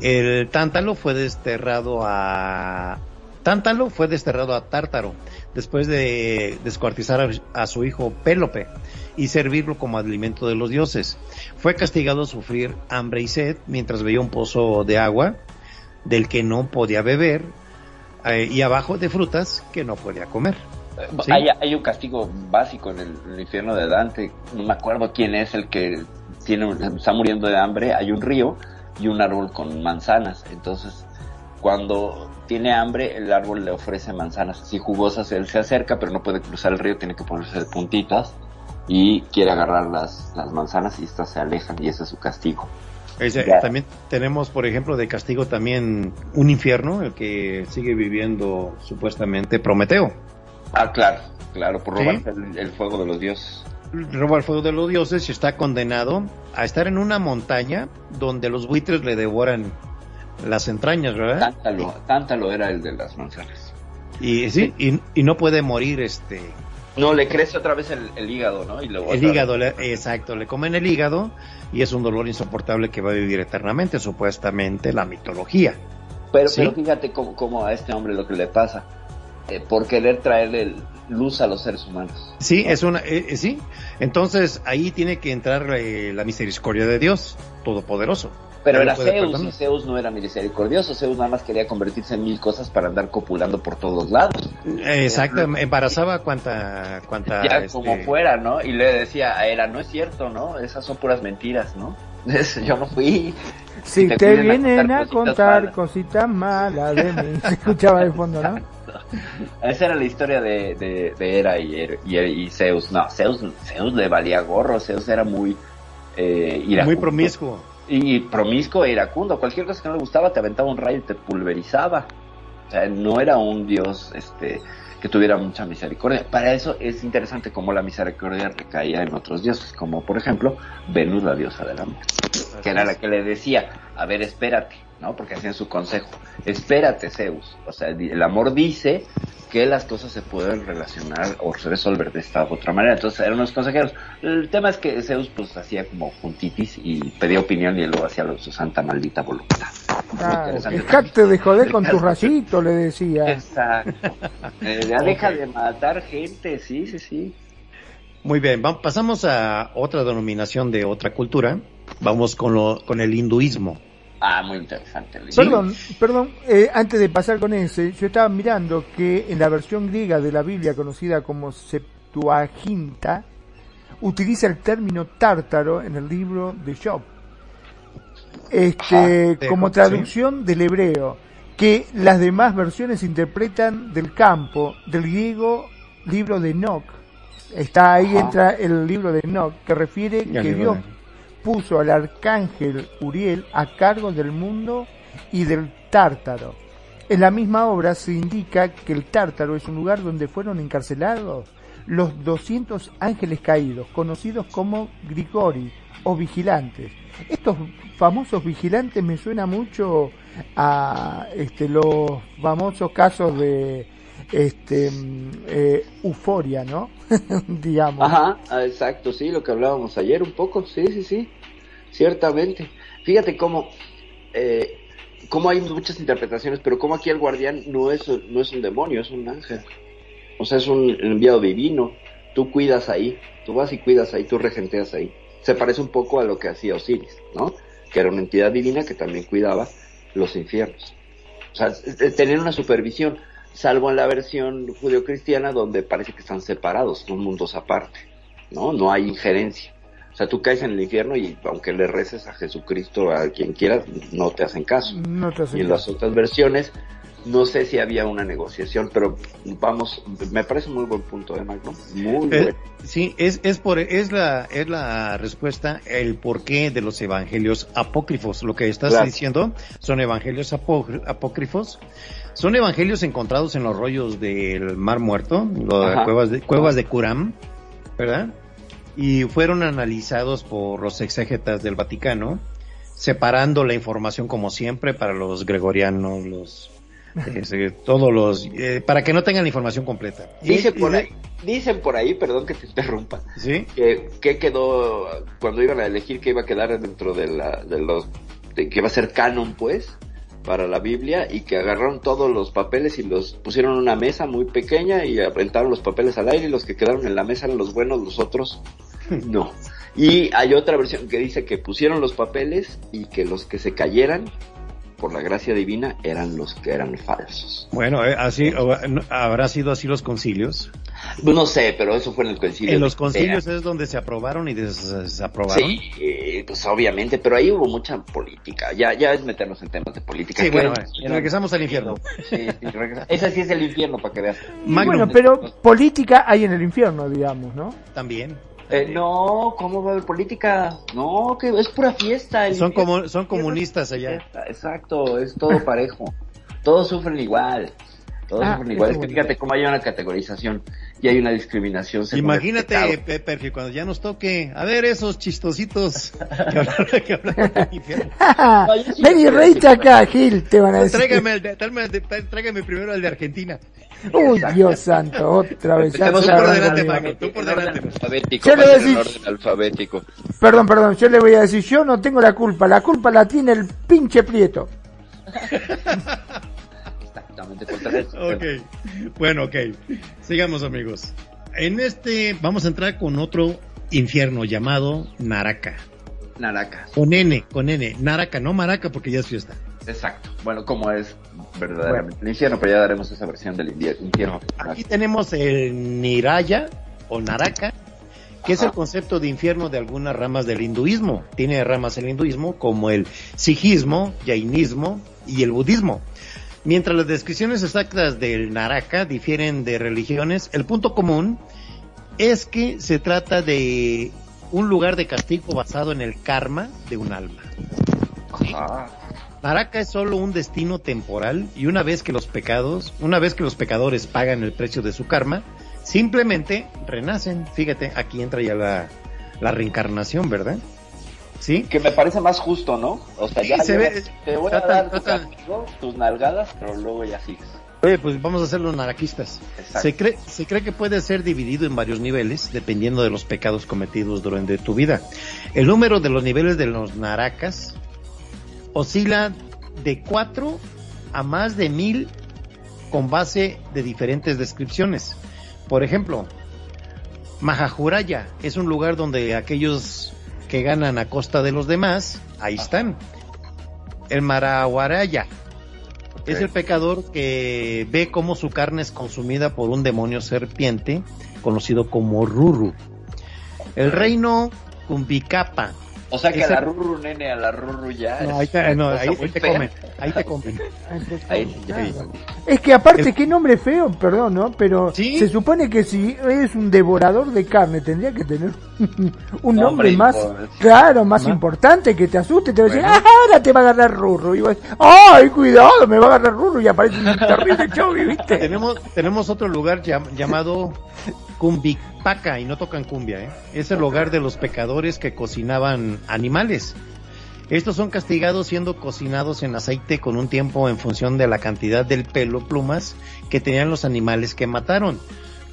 el Tántalo fue desterrado a Tántalo fue desterrado a Tártaro después de descuartizar a, a su hijo Pélope y servirlo como alimento de los dioses. Fue castigado a sufrir hambre y sed mientras veía un pozo de agua del que no podía beber eh, y abajo de frutas que no podía comer. Sí. Hay, hay un castigo básico en el, en el infierno de Dante. No me acuerdo quién es el que tiene, un- está muriendo de hambre. Hay un río y un árbol con manzanas. Entonces, cuando tiene hambre, el árbol le ofrece manzanas así jugosas. Él se acerca, pero no puede cruzar el río, tiene que ponerse de puntitas y quiere agarrar las, las manzanas y estas se alejan y ese es su castigo. También tenemos, por ejemplo, de castigo también un infierno, el que sigue viviendo supuestamente Prometeo. Ah, claro, claro, por Sí. robarse el, el fuego de los dioses. Roba el fuego de los dioses y está condenado a estar en una montaña donde los buitres le devoran las entrañas, ¿verdad? Tántalo, Tántalo era el de las manzanas. Y sí, y, y no puede morir este No, le crece otra vez el, el hígado, ¿no? Y luego el hígado, le- exacto, le comen el hígado y es un dolor insoportable que va a vivir eternamente, supuestamente la mitología. Pero, Sí. pero fíjate cómo, cómo a este hombre lo que le pasa. Eh, por querer traerle luz a los seres humanos. Sí, es una, eh, eh, sí. Entonces ahí tiene que entrar eh, la misericordia de Dios, todopoderoso. Pero era Zeus, y Zeus no era misericordioso. Zeus nada más quería convertirse en mil cosas para andar copulando por todos lados. Exacto, embarazaba cuanta, cuanta, ya este, como fuera, ¿no? Y le decía a Hera, no es cierto, ¿no? Esas son puras mentiras, ¿no? Yo no fui. Si te te vienen a contar cositas malas. cositas malas de mí, se escuchaba de fondo, ¿no? Esa era la historia de, de, de Hera y, y, y, Zeus. No, Zeus, Zeus le valía gorro, Zeus era muy eh. Muy promiscuo. Y promiscuo e iracundo. Cualquier cosa que no le gustaba te aventaba un rayo y te pulverizaba. O sea, no era un dios este que tuviera mucha misericordia. Para eso es interesante cómo la misericordia recaía en otros dioses, como por ejemplo Venus, la diosa del amor, que era la que le decía, a ver, espérate, ¿no? Porque hacían su consejo, espérate Zeus. O sea, el amor dice que las cosas se pueden relacionar o resolver de esta u otra manera. Entonces eran unos consejeros. El tema es que Zeus pues hacía como juntitis y pedía opinión y él lo hacía su santa maldita voluntad. Ah, dejate de joder con tu rayito, le decía. Exacto. Eh, ya deja de matar gente, sí, sí, sí. Muy bien, vamos, pasamos a otra denominación de otra cultura. Vamos con, lo, con el hinduismo. Ah, muy interesante. Perdón, perdón, eh, antes de pasar con ese, yo estaba mirando que en la versión griega de la Biblia conocida como Septuaginta, utiliza el término tártaro en el libro de Job. Este, como traducción del hebreo, que las demás versiones interpretan del campo, del griego libro de Enoch. Está ahí entra el libro de Enoch, que refiere que Dios puso al arcángel Uriel a cargo del mundo y del tártaro. En la misma obra se indica que el tártaro es un lugar donde fueron encarcelados los 200 ángeles caídos, conocidos como Grigori o vigilantes. Estos famosos vigilantes me suena mucho a este, los famosos casos de este eh, euforia, ¿no? Digamos. Ajá, ah, exacto, sí, lo que hablábamos ayer un poco, sí, sí, sí, ciertamente. Fíjate cómo, eh, cómo hay muchas interpretaciones, pero como aquí el guardián no es, no es un demonio, es un ángel. O sea, es un enviado divino. Tú cuidas ahí, tú vas y cuidas ahí, tú regenteas ahí. Se parece un poco a lo que hacía Osiris, ¿no? Que era una entidad divina que también cuidaba los infiernos. O sea, tener una supervisión salvo en la versión judeocristiana donde parece que están separados, son mundos aparte, ¿no? No hay injerencia. O sea, tú caes en el infierno y aunque le reces a Jesucristo, a quien quieras, no te hacen caso. y en las otras versiones, no sé si había una negociación, pero vamos, me parece muy buen punto, ¿eh, Magno? Muy eh, Sí, es, es, por, es, la, es la respuesta, el porqué de los evangelios apócrifos. Lo que estás diciendo son evangelios apócrifos son evangelios encontrados en los rollos del Mar Muerto, las cuevas de, cuevas de Curam, ¿verdad? Y fueron analizados por los exégetas del Vaticano, separando la información como siempre para los gregorianos, los este, todos los eh, para que no tengan la información completa. Dice por ahí, dicen por ahí, perdón que te interrumpa, ¿Sí? que, que quedó cuando iban a elegir que iba a quedar dentro de la de los de que iba a ser canon, pues para la Biblia y que agarraron todos los papeles y los pusieron en una mesa muy pequeña y aventaron los papeles al aire y los que quedaron en la mesa eran los buenos, los otros no. Y hay otra versión que dice que pusieron los papeles y que los que se cayeran por la gracia divina eran los que eran falsos. Bueno, eh, así habrá sido así los concilios. No sé, pero eso fue en el concilio. En los concilios es donde se aprobaron y desaprobaron. Sí, eh, pues obviamente, pero ahí hubo mucha política. Ya, ya es meternos en temas de política. Sí, bueno, regresamos al infierno. Sí, Ese sí es el infierno para que veas. Bueno, pero política hay en el infierno, digamos, ¿no? También. Eh, no, ¿cómo va a haber política? No, que es pura fiesta. son como, son comunistas allá. exacto, es todo parejo. Todos sufren igual. Todos ah, sufren igual. Es que fíjate cómo hay una categorización y hay una discriminación. Imagínate, Perfi, cuando ya nos toque, a ver esos chistositos que infierno. Ven y reíte acá, Gil, te van a decir. Tráigame, el de, tráigame primero el de Argentina. Uy, Dios santo, otra vez. Ya tú por delante, Mago, tú por delante. Alfabético, yo le voy a decir, alfabético. Perdón, perdón, yo le voy a decir, yo no tengo la culpa, la culpa la tiene el pinche Prieto. ok, bueno, ok. Sigamos amigos. En este vamos a entrar con otro infierno llamado Naraka. Naraka. Con N, con N. Naraka, no Maraca porque ya es fiesta. Exacto. Bueno, como es verdaderamente el infierno, pero ya daremos esa versión del infierno. Aquí tenemos el Niraya o Naraka, que es el concepto de infierno de algunas ramas del hinduismo. Tiene ramas el hinduismo como el sijismo, jainismo y el budismo. Mientras las descripciones exactas del Naraka difieren de religiones, el punto común es que se trata de un lugar de castigo basado en el karma de un alma. Ajá. Naraka es solo un destino temporal y una vez que los pecados, una vez que los pecadores pagan el precio de su karma, simplemente renacen. Fíjate, aquí entra ya la, la reencarnación, ¿verdad? ¿Sí? Que me parece más justo, ¿no? O sea, Sí, ya se ve- te voy a dar tu trata- castigo, tus nalgadas, pero luego ya sigues. Oye, pues vamos a ser los narakistas. Exacto. Se cree, se cree que puede ser dividido en varios niveles dependiendo de los pecados cometidos durante tu vida. El número de los niveles de los narakas oscila de 4 a más de mil con base de diferentes descripciones. Por ejemplo, Mahajuraya es un lugar donde aquellos que ganan a costa de los demás, ahí están. El Marawaraya es el pecador que ve cómo su carne es consumida por un demonio serpiente conocido como Ruru. El reino Kumbikapa. O sea que Ese- a la Ruru, nene, a la Ruru ya. No, es ahí te, no, ahí muy te comen, ahí te comen. Ahí, Ahí. Es que aparte, El- qué nombre feo, perdón, ¿no? Pero Sí. se supone que si es un devorador de carne, tendría que tener un nombre Nombre más, importante. claro, más Más- importante, que te asuste, te va a decir, Bueno. "Ah, ahora te va a agarrar Rurru. Y vos, ay, cuidado, me va a agarrar Rurru y aparece un terrible Chovy, ¿viste? Tenemos, tenemos otro lugar llam- llamado Kumbikpaka y no tocan cumbia, ¿eh? Es el hogar de los pecadores que cocinaban animales. Estos son castigados siendo cocinados en aceite con un tiempo en función de la cantidad del pelo, plumas que tenían los animales que mataron,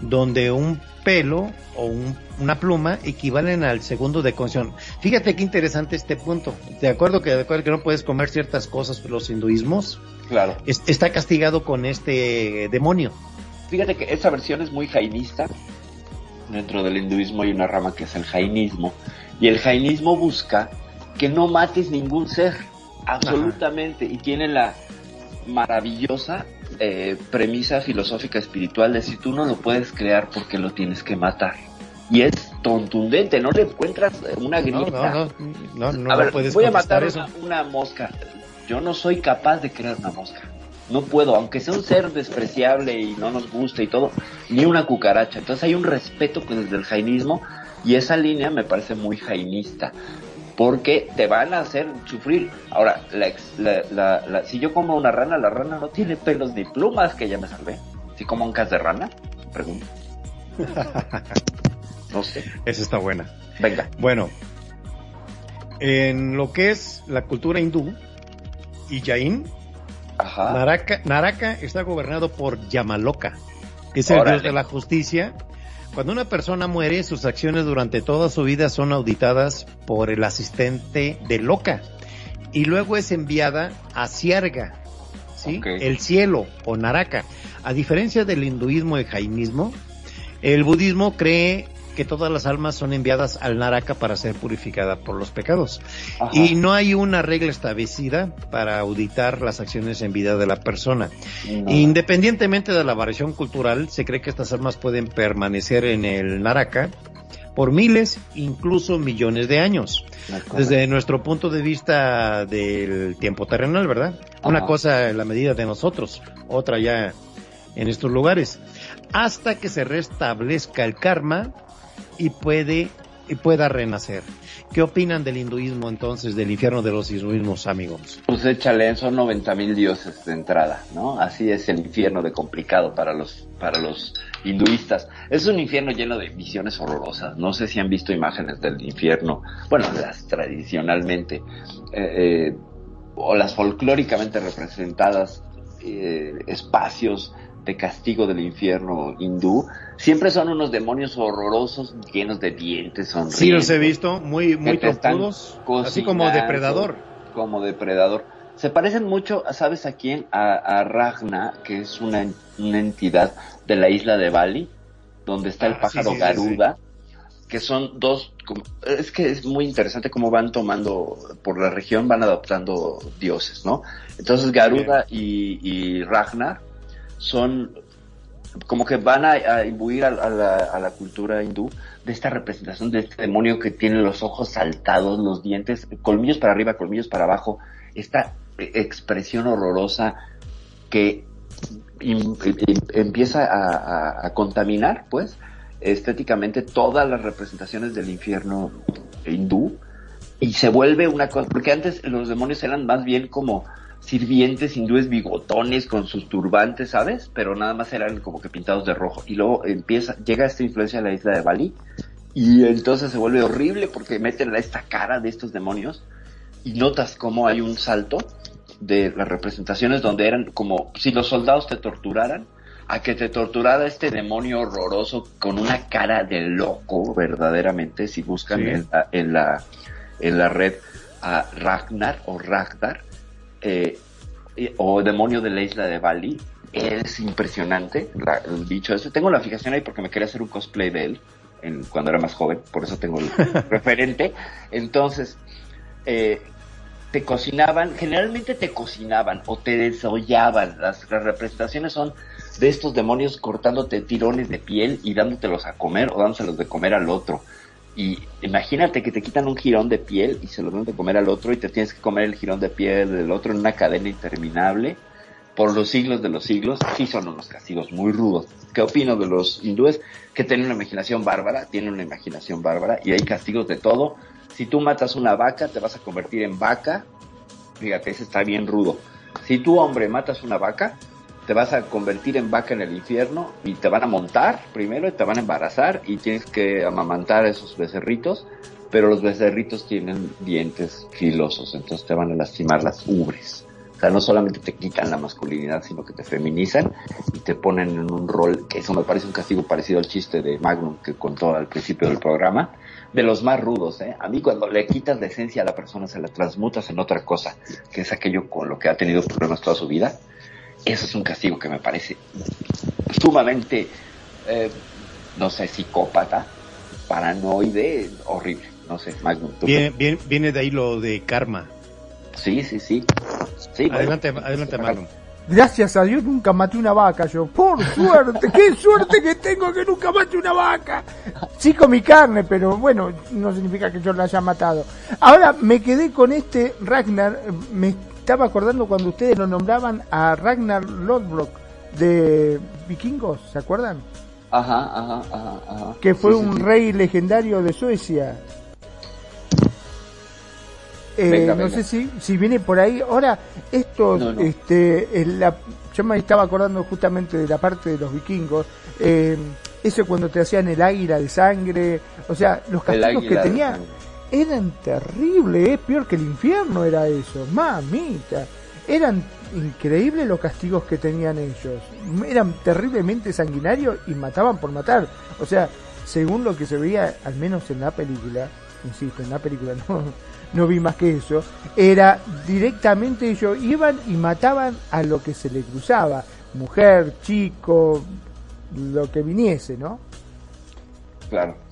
donde un pelo o un- una pluma equivalen al segundo de cocción. Fíjate qué interesante este punto. De acuerdo que de acuerdo que no puedes comer ciertas cosas por los hinduismos, Claro. es- está castigado con este demonio. Fíjate que esa versión es muy jainista. Dentro del hinduismo hay una rama que es el jainismo. Y el jainismo busca que no mates ningún ser. Absolutamente. Y tiene la maravillosa eh, premisa filosófica espiritual de si tú no lo puedes crear porque lo tienes que matar. Y es contundente, no le encuentras eh, una grieta. no, no, no, no, a no ver, puedes voy a matar una mosca. Yo no soy capaz de crear una mosca. No puedo, aunque sea un ser despreciable y no nos guste y todo, ni una cucaracha. Entonces hay un respeto pues, desde el jainismo y esa línea me parece muy jainista. Porque te van a hacer sufrir. Ahora, la la- la- la- si yo como una rana, la rana no tiene pelos ni plumas, que ya me salvé. Si como un cas de rana, pregunto. No sé. Esa está buena. Venga. Bueno, en lo que es la cultura hindú y Jain, Ajá. Naraka, Naraka está gobernado por Yamaloka, que es el Órale. dios de la justicia. Cuando una persona muere, sus acciones durante toda su vida son auditadas por el asistente de Loka y luego es enviada a Siarga, ¿sí? El cielo o Naraka. A diferencia del hinduismo y jainismo, el budismo cree que todas las almas son enviadas al Naraka para ser purificadas por los pecados. Ajá. Y no hay una regla establecida para auditar las acciones en vida de la persona. No. Independientemente de la variación cultural, se cree que estas almas pueden permanecer en el Naraka por miles, incluso millones de años. Desde nuestro punto de vista del tiempo terrenal, ¿verdad? Una cosa en la medida de nosotros, otra ya en estos lugares. Hasta que se restablezca el karma y puede y pueda renacer. ¿Qué opinan del hinduismo entonces, del infierno de los hinduismos, amigos? Pues échale, son 90 mil dioses de entrada, ¿no? Así es el infierno de complicado para los, para los hinduistas. Es un infierno lleno de visiones horrorosas. No sé si han visto imágenes del infierno, bueno, las tradicionalmente, eh, eh, o las folclóricamente representadas eh, espacios de castigo del infierno hindú. Siempre son unos demonios horrorosos llenos de dientes, sonrientes. Sí, los he visto, muy, muy trompudos, así como depredador. Como depredador. Se parecen mucho, ¿sabes a quién? A, a Ragna, que es una, una entidad de la isla de Bali, donde está el Ah, pájaro sí, sí, Garuda, que son dos, es que es muy interesante cómo van tomando, por la región van adoptando dioses, ¿no? Entonces Garuda y, y Ragnar son como que van a, imbuir a, la, cultura hindú de esta representación de este demonio que tiene los ojos saltados, los dientes, colmillos para arriba, colmillos para abajo, esta expresión horrorosa que empieza a contaminar, pues, estéticamente todas las representaciones del infierno hindú. Y se vuelve una cosa, porque antes los demonios eran más bien como sirvientes hindúes bigotones con sus turbantes, ¿sabes? Pero nada más eran como que pintados de rojo. Y luego empieza, llega esta influencia a la isla de Bali y entonces se vuelve horrible porque meten a esta cara de estos demonios y notas cómo hay un salto de las representaciones donde eran como si los soldados te torturaran a que te torturara este demonio horroroso con una cara de loco verdaderamente si buscan Sí. en, la, en la en la red a Ragnar o Ragnar eh, o demonio de la isla de Bali es impresionante la- bicho ese tengo la fijación ahí porque me quería hacer un cosplay de él en, cuando era más joven por eso tengo el referente entonces eh, te cocinaban, generalmente te cocinaban o te desollaban. Las, las representaciones son de estos demonios cortándote tirones de piel y dándotelos a comer o dándoselos de comer al otro. Y imagínate que te quitan un jirón de piel y se lo dan de comer al otro y te tienes que comer el jirón de piel del otro en una cadena interminable por los siglos de los siglos. Sí son unos castigos muy rudos. ¿Qué opino de los hindúes? Que tienen una imaginación bárbara, tienen una imaginación bárbara y hay castigos de todo. Si tú matas una vaca, te vas a convertir en vaca. Fíjate, ese está bien rudo. Si tú, hombre, matas una vaca, te vas a convertir en vaca en el infierno y te van a montar primero y te van a embarazar y tienes que amamantar a esos becerritos, pero los becerritos tienen dientes filosos, entonces te van a lastimar las ubres. O sea, no solamente te quitan la masculinidad, sino que te feminizan y te ponen en un rol, que eso me parece un castigo parecido al chiste de Magnum que contó al principio del programa, de los más rudos, ¿eh? A mí cuando le quitas la esencia a la persona, se la transmutas en otra cosa, que es aquello con lo que ha tenido problemas toda su vida, eso es un castigo que me parece sumamente, eh, no sé, psicópata, paranoide, horrible. No sé, Magnum. ¿tú Viene, viene, viene de ahí lo de karma. Sí, sí, sí. Sí, bueno. Adelante, adelante, Magnum. Gracias a Dios nunca maté una vaca yo. Por suerte, qué suerte que tengo que nunca maté una vaca. Sí comí carne, pero bueno, no significa que yo la haya matado. Ahora me quedé con este Ragnar. Me estaba acordando cuando ustedes lo nombraban a Ragnar Lodbrok de Vikingos, ¿se acuerdan? Ajá, ajá, ajá, ajá. Que fue Sí, un sí. rey legendario de Suecia. Eh, Venga, no venga. sé si, si viene por ahí. Ahora, esto, No, no. este, la, yo me estaba acordando justamente de la parte de los vikingos. Eh, eso cuando te hacían el águila de sangre. O sea, los castigos que águila de tenía sangre. Eran terribles. Es peor que el infierno era eso. Mamita. Eran increíbles los castigos que tenían ellos. Eran terriblemente sanguinarios y mataban por matar. O sea, según lo que se veía, al menos en la película, insisto, en la película no, no vi más que eso, era directamente ellos iban y mataban a lo que se le cruzaba, mujer, chico, lo que viniese, ¿no? Claro.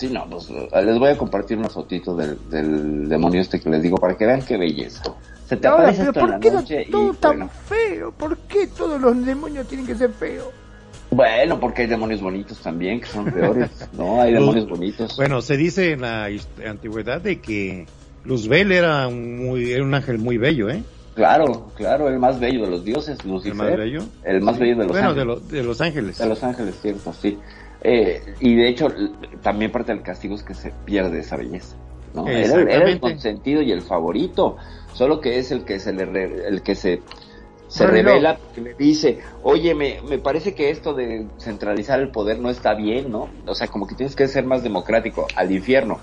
Sí, no, pues, eh, les voy a compartir una fotito del, del demonio este que les digo para que vean qué belleza. Se te Ahora, aparece esto en ¿por la qué era noche y todo tan bueno, feo? ¿Por qué todos los demonios tienen que ser feos? bueno, porque hay demonios bonitos también que son peores, ¿no? Hay demonios bonitos. Bueno, se dice en la antigüedad de que Luzbel era un, muy, era un ángel muy bello, ¿eh? Claro, claro, el más bello de los dioses, Lucifer. El más bello. El más bello de los bueno, de, ángeles. lo- de los ángeles. De Los Ángeles, cierto, sí. Eh, y de hecho, también parte del castigo es que se pierde esa belleza. ¿no? Era, el- era el Exactamente. consentido y el favorito, solo que es el que se le re- el que se, se revela, que le dice, oye, me, me parece que esto de centralizar el poder no está bien, ¿no? O sea, como que tienes que ser más democrático, al infierno.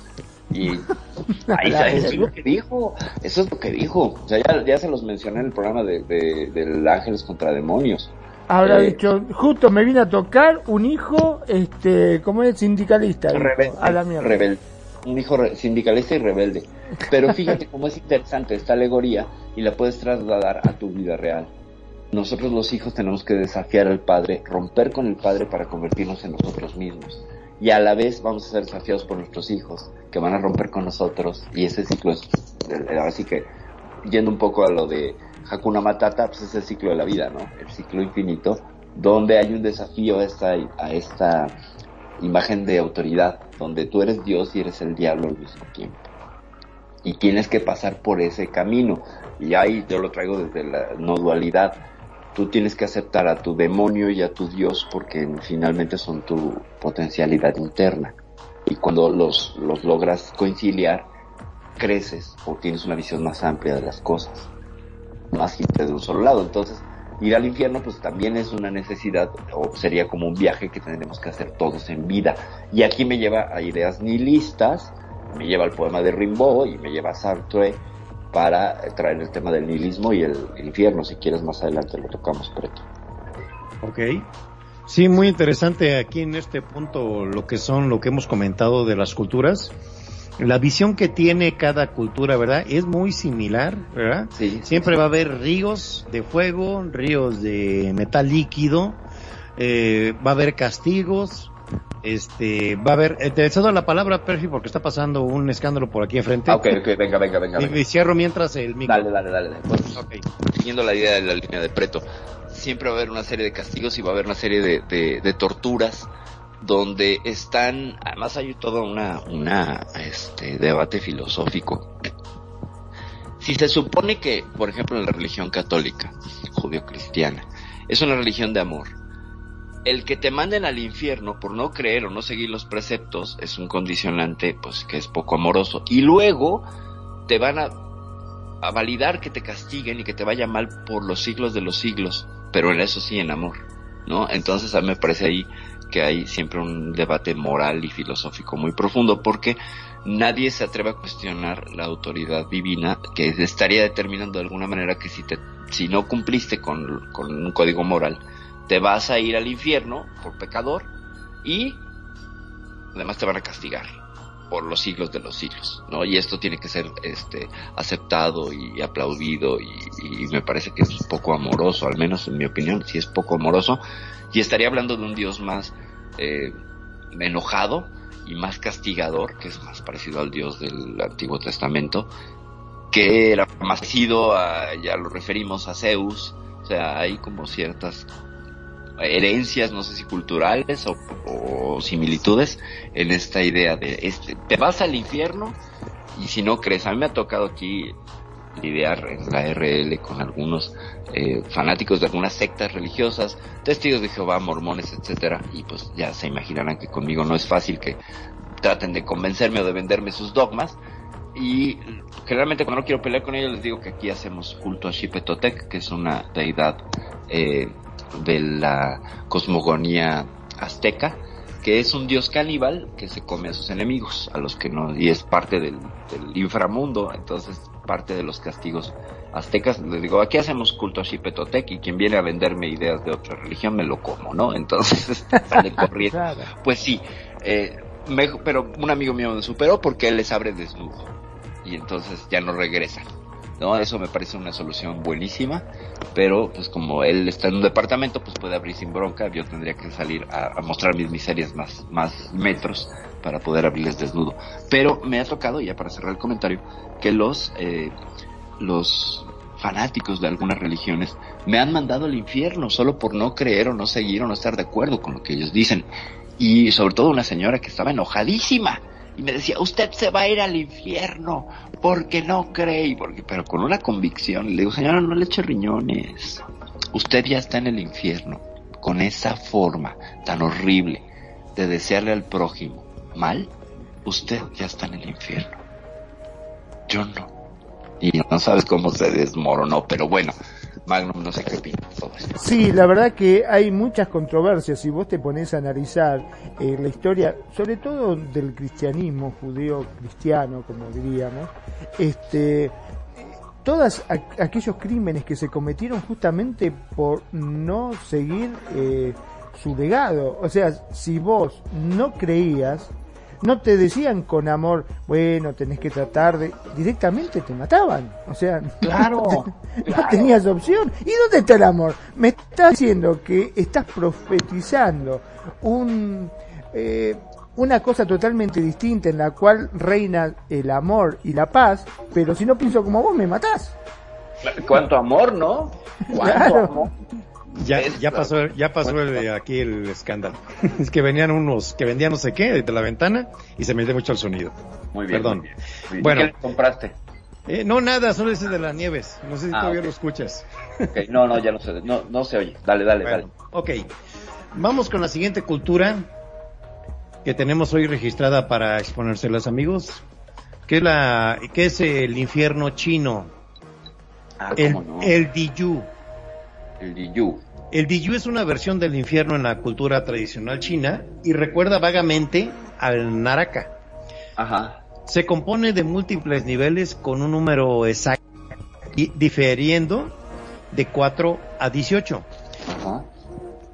Y ahí eso es lo que dijo, eso es lo que dijo. O sea, ya, ya se los mencioné en el programa de, de- del Ángeles contra Demonios. Habrá Eh, dicho, justo me vine a tocar un hijo, este, como es sindicalista, rebelde, a la mierda. rebelde. Un hijo re- sindicalista y rebelde. Pero fíjate cómo es interesante esta alegoría y la puedes trasladar a tu vida real. Nosotros los hijos tenemos que desafiar al padre, romper con el padre para convertirnos en nosotros mismos. Y a la vez vamos a ser desafiados por nuestros hijos, que van a romper con nosotros. Y ese ciclo es, eh, así que, yendo un poco a lo de Hakuna Matata, pues es el ciclo de la vida, ¿no? El ciclo infinito, donde hay un desafío a esta, imagen de autoridad, donde tú eres Dios y eres el diablo al mismo tiempo. Y tienes que pasar por ese camino. Y ahí yo lo traigo desde la no dualidad. tú tienes que aceptar a tu demonio y a tu Dios porque finalmente son tu potencialidad interna. Y cuando los, los logras conciliar, creces o tienes una visión más amplia de las cosas, más que de un solo lado. Entonces, ir al infierno pues también es una necesidad o sería como un viaje que tendremos que hacer todos en vida. Y aquí me lleva a ideas nihilistas, me lleva al poema de Rimbaud y me lleva a Sartre para traer el tema del nihilismo y el, infierno. Si quieres más adelante lo tocamos, Preto. Ok. Sí, muy interesante aquí en este punto lo que son, lo que hemos comentado de las culturas la visión que tiene cada cultura, ¿verdad? Es muy similar, ¿verdad? Sí. Siempre va a haber ríos de fuego, ríos de metal líquido, eh, va a haber castigos, este, va a haber, eh, te cedo la palabra, Perfi, porque está pasando un escándalo por aquí enfrente. Ah, ok, ok, venga, venga, venga. Y, cierro mientras el micro. Dale, dale, dale. Pues, siguiendo la idea de la línea de Preto, siempre va a haber una serie de castigos y va a haber una serie de, de, de torturas donde están, además hay todo una, este, debate filosófico. Si se supone que, por ejemplo, en la religión católica, judío-cristiana, es una religión de amor, el que te manden al infierno por no creer o no seguir los preceptos es un condicionante, pues, que es poco amoroso. Y luego te van a, a validar que te castiguen y que te vaya mal por los siglos de los siglos, pero en eso sí en amor, ¿no? Entonces a mí me parece ahí que hay siempre un debate moral y filosófico muy profundo porque nadie se atreve a cuestionar la autoridad divina que estaría determinando de alguna manera que si te si no cumpliste con, con un código moral te vas a ir al infierno por pecador y además te van a castigar por los siglos de los siglos, ¿no? Y esto tiene que ser este aceptado y aplaudido y, y me parece que es poco amoroso, al menos en mi opinión, si es poco amoroso y estaría hablando de un Dios más eh, enojado y más castigador, que es más parecido al Dios del Antiguo Testamento, que era más parecido a, ya lo referimos a Zeus, o sea, hay como ciertas herencias, no sé si culturales o, o similitudes en esta idea de este, te vas al infierno y si no crees, a mí me ha tocado aquí lidiar en la RL con algunos eh, fanáticos de algunas sectas religiosas, testigos de Jehová, mormones, etcétera, y pues ya se imaginarán que conmigo no es fácil que traten de convencerme o de venderme sus dogmas. Y generalmente cuando no quiero pelear con ellos les digo que aquí hacemos culto a Xipetotec, que es una deidad eh, de la cosmogonía azteca, que es un dios caníbal que se come a sus enemigos, a los que no, y es parte del inframundo, entonces parte de los castigos aztecas, les digo, aquí hacemos culto a Xipetotec y quien viene a venderme ideas de otra religión me lo como, ¿no? Entonces sale corriendo. Pues sí, eh, me, pero un amigo mío me superó porque él les abre desnudo y entonces ya no regresan. ¿No? Eso me parece una solución buenísima, pero pues como él está en un departamento, pues puede abrir sin bronca, yo tendría que salir a, mostrar mis miserias más, más metros para poder abrirles desnudo. Pero me ha tocado, ya para cerrar el comentario, que los, eh, los fanáticos de algunas religiones me han mandado al infierno solo por no creer o no seguir o no estar de acuerdo con lo que ellos dicen. Y sobre todo una señora que estaba enojadísima y me decía, usted se va a ir al infierno porque no cree, porque, pero con una convicción. Le digo, señora, no le eche riñones. Usted ya está en el infierno con esa forma tan horrible de desearle al prójimo mal. Usted ya está en el infierno. Yo no. Y no sabes cómo se desmoronó, pero bueno, Magnum no sé qué. Sí, la verdad que hay muchas controversias. Si vos te pones a analizar eh, la historia, sobre todo del cristianismo judío cristiano, como diríamos, este, todos aquellos crímenes que se cometieron justamente por no seguir eh, su legado. O sea, si vos no creías, no te decían con amor, bueno, tenés que tratar de... Directamente te mataban. O sea, Claro, no, te- no claro. tenías opción. ¿Y dónde está el amor? Me estás diciendo que estás profetizando un... eh, una cosa totalmente distinta en la cual reina el amor y la paz, pero si no pienso como vos me matás. ¿Cuánto amor, no? ¿Cuánto Claro. amor? Ya, ya pasó, ya pasó el aquí el escándalo. es que venían unos, que vendían no sé qué de la ventana y se mete mucho el sonido. Muy bien. Perdón. muy bien, muy bien. Bueno. ¿Qué compraste? Eh, no, nada, solo ese de las nieves. No sé si Ah, todavía ok. lo escuchas. No, no, ya no se, no, no se oye. Dale, dale, Bueno, ok. Vamos con la siguiente cultura que tenemos hoy registrada para exponérselas, amigos. Que es la, que es el infierno chino. dale. Ah, El, cómo no. el Diyu. El Diyu. El Diyu es una versión del infierno en la cultura tradicional china y recuerda vagamente al Naraka. Ajá. Se compone de múltiples niveles con un número exacto y difiriendo de 4 a 18. Ajá.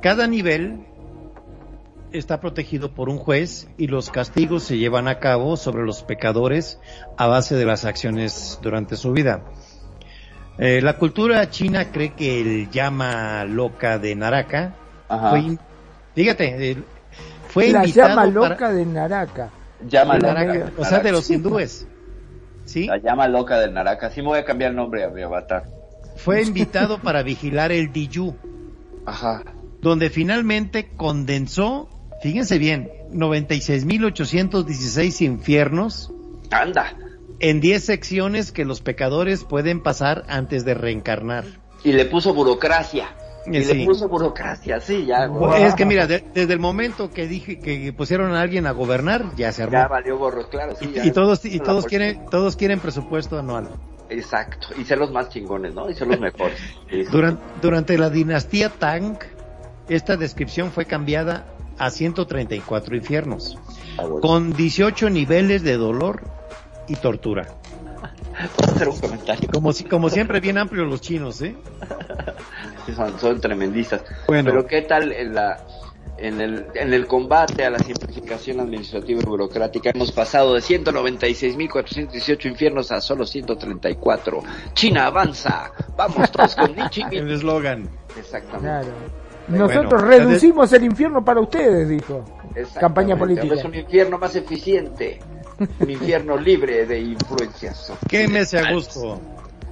Cada nivel está protegido por un juez y los castigos se llevan a cabo sobre los pecadores a base de las acciones durante su vida. Eh, la cultura china cree que el llama loca de Naraka Ajá. fue, in- fíjate, el- fue La invitado llama para- loca de Naraka. Llama de loca. Naraka, del o sea, de Naraka. los hindúes. ¿Sí? La llama loca del Naraka. Sí me voy a cambiar el nombre a mi avatar. Fue invitado para vigilar el Diyu, Ajá. donde finalmente condensó, fíjense bien, 96.816 infiernos Anda. En 10 secciones que los pecadores pueden pasar antes de reencarnar. Y le puso burocracia. Y sí. le puso burocracia, sí, ya. Es que mira, de- desde el momento que dije que pusieron a alguien a gobernar, ya se armó. Ya valió gorro, claro, sí. ya. y todos y todos quieren todos quieren presupuesto anual. Exacto. Y ser los más chingones, ¿no? Y ser los mejores. Durante, durante la dinastía Tang, esta descripción fue cambiada a 134 infiernos, Ah, con 18 niveles de dolor y tortura. Puedo hacer un comentario. Como si, como siempre bien amplios los chinos, ¿eh? Sí, Son, son tremendistas. Bueno. Pero ¿qué tal en la en el, en el combate a la simplificación administrativa y burocrática hemos pasado de 196.418 infiernos a solo 134. China avanza. Vamos todos con. El eslogan. Exactamente. Claro. Nosotros reducimos el infierno para ustedes, dijo. Campaña política. Es un infierno más eficiente. Un infierno libre de influencias. Quémese a gusto.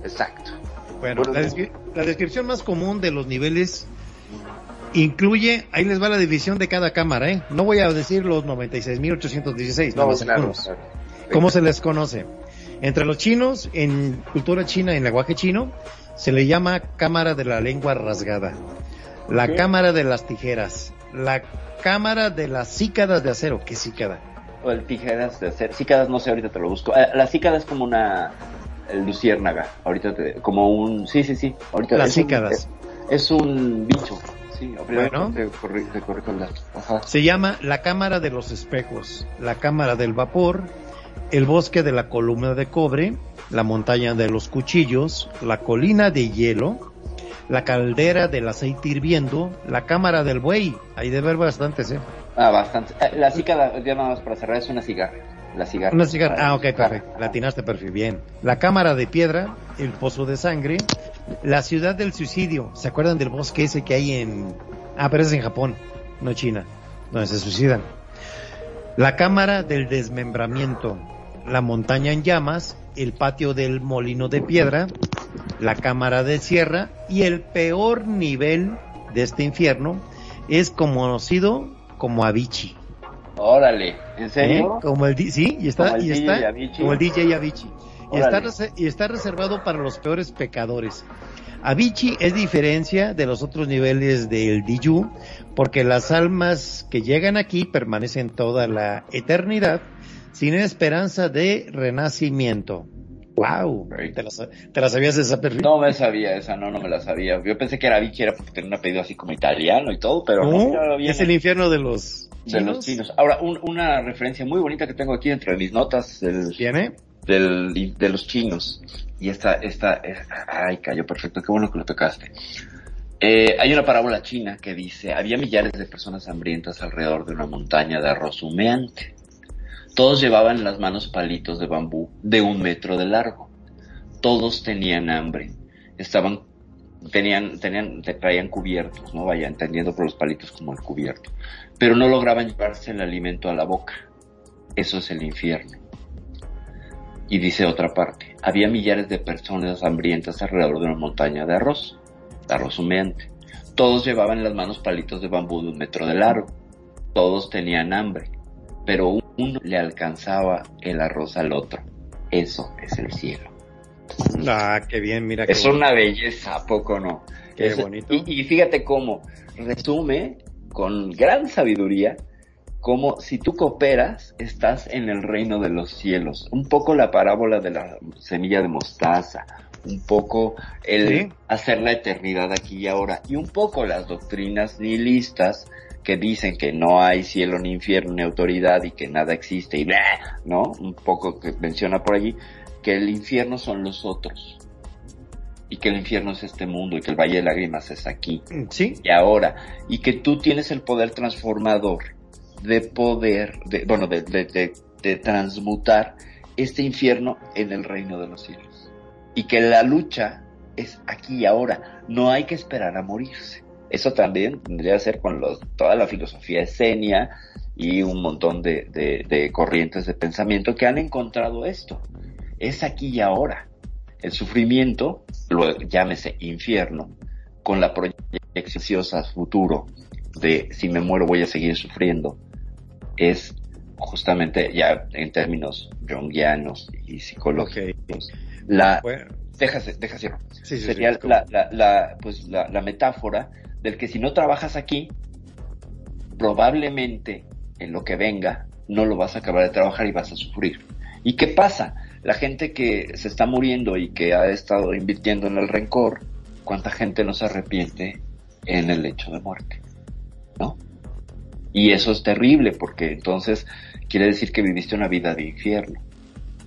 Exacto. Bueno, Bueno, la, descri- la descripción más común de los niveles incluye, ahí les va la división de cada cámara, ¿eh? No voy a decir los 96.816, No, no, claro, claro. ¿Cómo se les conoce? Entre los chinos, en cultura china, en lenguaje chino, se le llama cámara de la lengua rasgada, la cámara de las tijeras, la cámara de las cícadas de acero, ¿qué cícada? O el tijeras de hacer. Cícadas, no sé, ahorita te lo busco. Eh, la cícada es como una luciérnaga. Ahorita te. Como un. Sí, sí, sí. Ahorita Las es un- cícadas. es, es un bicho. Sí, Bueno. te, corri- te corrijo el dato. Ajá. Se llama la cámara de los espejos, la cámara del vapor, el bosque de la columna de cobre, la montaña de los cuchillos, la colina de hielo, la caldera del aceite hirviendo, la cámara del buey. Hay de ver bastantes, ¿eh? Ah, bastante. Eh, la cícada, ya nada más para cerrar, es una cigarra. La cigarra. Una cigarra. Ah, ok, perfecto. Latinaste perfil, bien. La cámara de piedra, el pozo de sangre, la ciudad del suicidio. ¿Se acuerdan del bosque ese que hay en... Ah, pero es en Japón, no China, donde se suicidan. La cámara del desmembramiento, la montaña en llamas, el patio del molino de piedra, la cámara de sierra y el peor nivel de este infierno es conocido como Avicii. Órale, ¿en ¿Eh? serio? Como el sí, y está, y DJ está, Avicii. como el DJ Avicii. Y está, y está reservado para los peores pecadores. Avicii es diferencia de los otros niveles del Diyu, porque las almas que llegan aquí permanecen toda la eternidad sin esperanza de renacimiento. Wow. ¿Te, la, te la sabías esa perfil? No me sabía esa, no, no me la sabía. Yo pensé que era bichi, era porque tenía un apellido así como italiano y todo, pero no, es el infierno de los de los chinos. Ahora, un- una referencia muy bonita que tengo aquí entre mis notas del, ¿Viene? del, de los chinos. Y esta, esta, es- ay, cayó perfecto, qué bueno que lo tocaste. Eh, hay una parábola china que dice, había millares de personas hambrientas alrededor de una montaña de arroz humeante. Todos llevaban en las manos palitos de bambú de un metro de largo. Todos tenían hambre. Estaban, tenían, tenían, te- traían cubiertos, ¿no? Vaya, entendiendo por los palitos como el cubierto. Pero no lograban llevarse el alimento a la boca. Eso es el infierno. Y dice otra parte, había millares de personas hambrientas alrededor de una montaña de arroz, de arroz humeante. Todos llevaban en las manos palitos de bambú de un metro de largo. Todos tenían hambre, pero uno le alcanzaba el arroz al otro. Eso es el cielo. Ah, qué bien, mira. qué Es bonito. una belleza, ¿a poco no? Qué Es- bonito. Y, y fíjate cómo resume con gran sabiduría como si tú cooperas, estás en el reino de los cielos. Un poco la parábola de la semilla de mostaza, un poco el Sí. hacer la eternidad aquí y ahora, y un poco las doctrinas nihilistas que dicen que no hay cielo ni infierno ni autoridad y que nada existe y bla, ¿no? Un poco que menciona por allí que el infierno son los otros y que el infierno es este mundo y que el valle de lágrimas es aquí Sí, y ahora y que tú tienes el poder transformador de poder de bueno de, de, de- de transmutar este infierno en el reino de los cielos. Y que la lucha es aquí y ahora. No hay que esperar a morirse eso también tendría que ser con los, toda la filosofía esenia y un montón de, de, de corrientes de pensamiento que han encontrado esto. Es aquí y ahora. El sufrimiento lo llámese infierno con la proyección futuro de si me muero voy a seguir sufriendo es justamente ya en términos jungianos y psicológicos. La Bueno, déjase déjase sí, sí, sería sí, la, la, la, pues la, la metáfora del que si no trabajas aquí probablemente en lo que venga no lo vas a acabar de trabajar y vas a sufrir. Y qué pasa la gente que se está muriendo y que ha estado invirtiendo en el rencor cuánta gente no se arrepiente en el hecho de muerte no y eso es terrible porque entonces quiere decir que viviste una vida de infierno.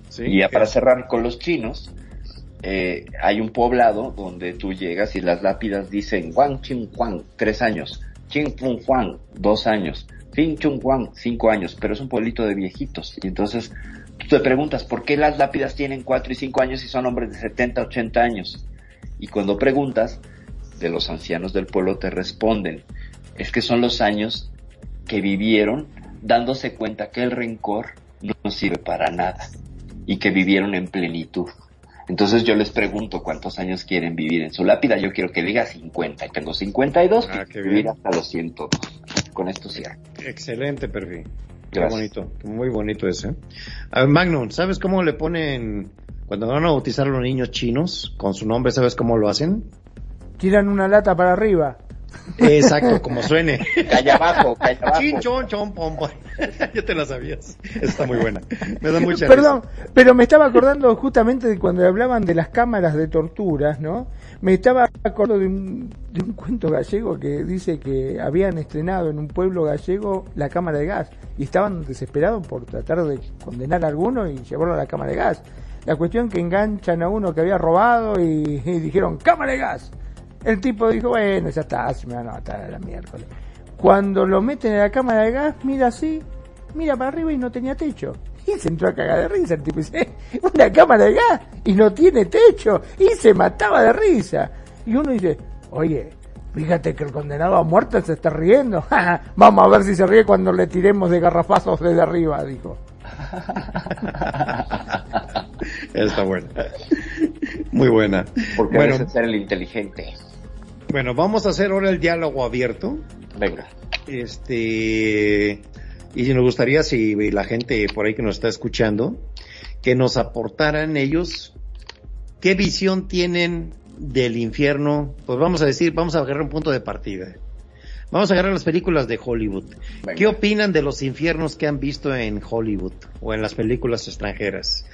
Sí, y ya para cerrar con los chinos, eh, hay un poblado donde tú llegas y las lápidas dicen Wang Ching Huang, tres años, Ching Fung Huang, dos años, Fin Chung Huang, cinco años, pero es un pueblito de viejitos. Y entonces tú te preguntas, ¿por qué las lápidas tienen cuatro y cinco años y son hombres de 70, 80 años? Y cuando preguntas, de los ancianos del pueblo te responden, es que son los años que vivieron dándose cuenta que el rencor no sirve para nada y que vivieron en plenitud. Entonces yo les pregunto cuántos años quieren vivir en su lápida. Yo quiero que diga 50 y tengo 52, Ah, quiero qué vivir bien. hasta los 102. Con esto cierro. Excelente perfil. Qué Gracias. bonito, muy bonito ese. A ver, Magnum, ¿sabes cómo le ponen cuando van a bautizar a los niños chinos con su nombre? ¿Sabes cómo lo hacen? Tiran una lata para arriba. Exacto, como suene. Calla abajo, calla abajo. Chin, chon, chon, pom, pom. ya te la sabías. Está muy buena. Me da mucha Perdón, pero me estaba acordando justamente de cuando hablaban de las cámaras de torturas, ¿no? Me estaba acordando de un, de un cuento gallego que dice que habían estrenado en un pueblo gallego la cámara de gas y estaban desesperados por tratar de condenar a alguno y llevarlo a la cámara de gas. La cuestión que enganchan a uno que había robado y, y dijeron cámara de gas. El tipo dijo, bueno, ya está, se me van a matar a la miércoles. Cuando lo meten en la cámara de gas, mira así, mira para arriba y no tenía techo. Y se entró a cagar de risa el tipo dice, una cámara de gas y no tiene techo. Y se mataba de risa. Y uno dice, oye, fíjate que el condenado a muerte se está riendo. Vamos a ver si se ríe cuando le tiremos de garrafazos desde arriba, dijo. Está buena. Muy buena. Porque bueno, debes ser el inteligente. Bueno, vamos a hacer ahora el diálogo abierto. Venga. Este, y nos gustaría, si la gente por ahí que nos está escuchando, que nos aportaran ellos qué visión tienen del infierno. Pues vamos a decir, vamos a agarrar un punto de partida. Vamos a agarrar las películas de Hollywood. Venga. ¿Qué opinan de los infiernos que han visto en Hollywood o en las películas extranjeras?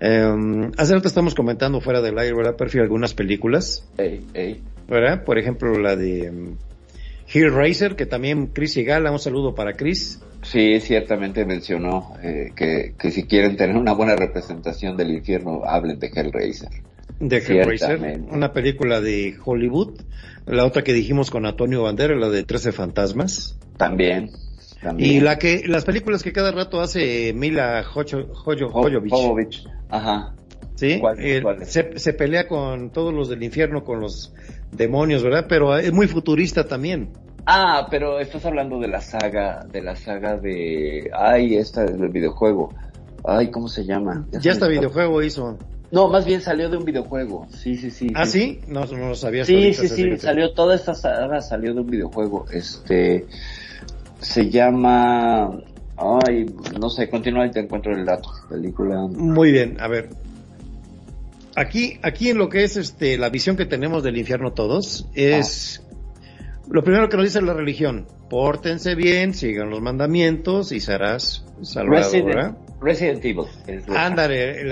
Eh, hace rato estamos comentando fuera del aire, ¿verdad, Perfil? Algunas películas. Ey, ey. ¿verdad? Por ejemplo, la de um, Hellraiser, que también Chris Sigala, un saludo para Chris. Sí, ciertamente mencionó eh, que, que si quieren tener una buena representación del infierno, hablen de Hellraiser. De Hellraiser, una película de Hollywood. La otra que dijimos con Antonio Banderas, la de 13 fantasmas. También. También. Y la que, las películas que cada rato hace Mila Jojo. Ajá. ¿sí? ¿Cuál- El- cuál es? se, se pelea con todos los del infierno, con los demonios, ¿verdad? Pero es muy futurista también. Ah, pero estás hablando de la saga, de la saga de, ay, esta es del videojuego. Ay, ¿cómo se llama? Ya se está videojuego hizo. No, más bien salió de un videojuego. Sí, sí, sí. ¿Ah, sí? No, no lo sabía. Sí, sí, sí, salió toda esta saga, salió de un videojuego. Este, se llama, ay, no sé, continúa y te encuentro el dato. Película. Muy bien, a ver. Aquí, aquí en lo que es este, la visión que tenemos del infierno todos, es lo primero que nos dice la religión. Pórtense bien, sigan los mandamientos y serás salvado, Resident, Evil. Ándale,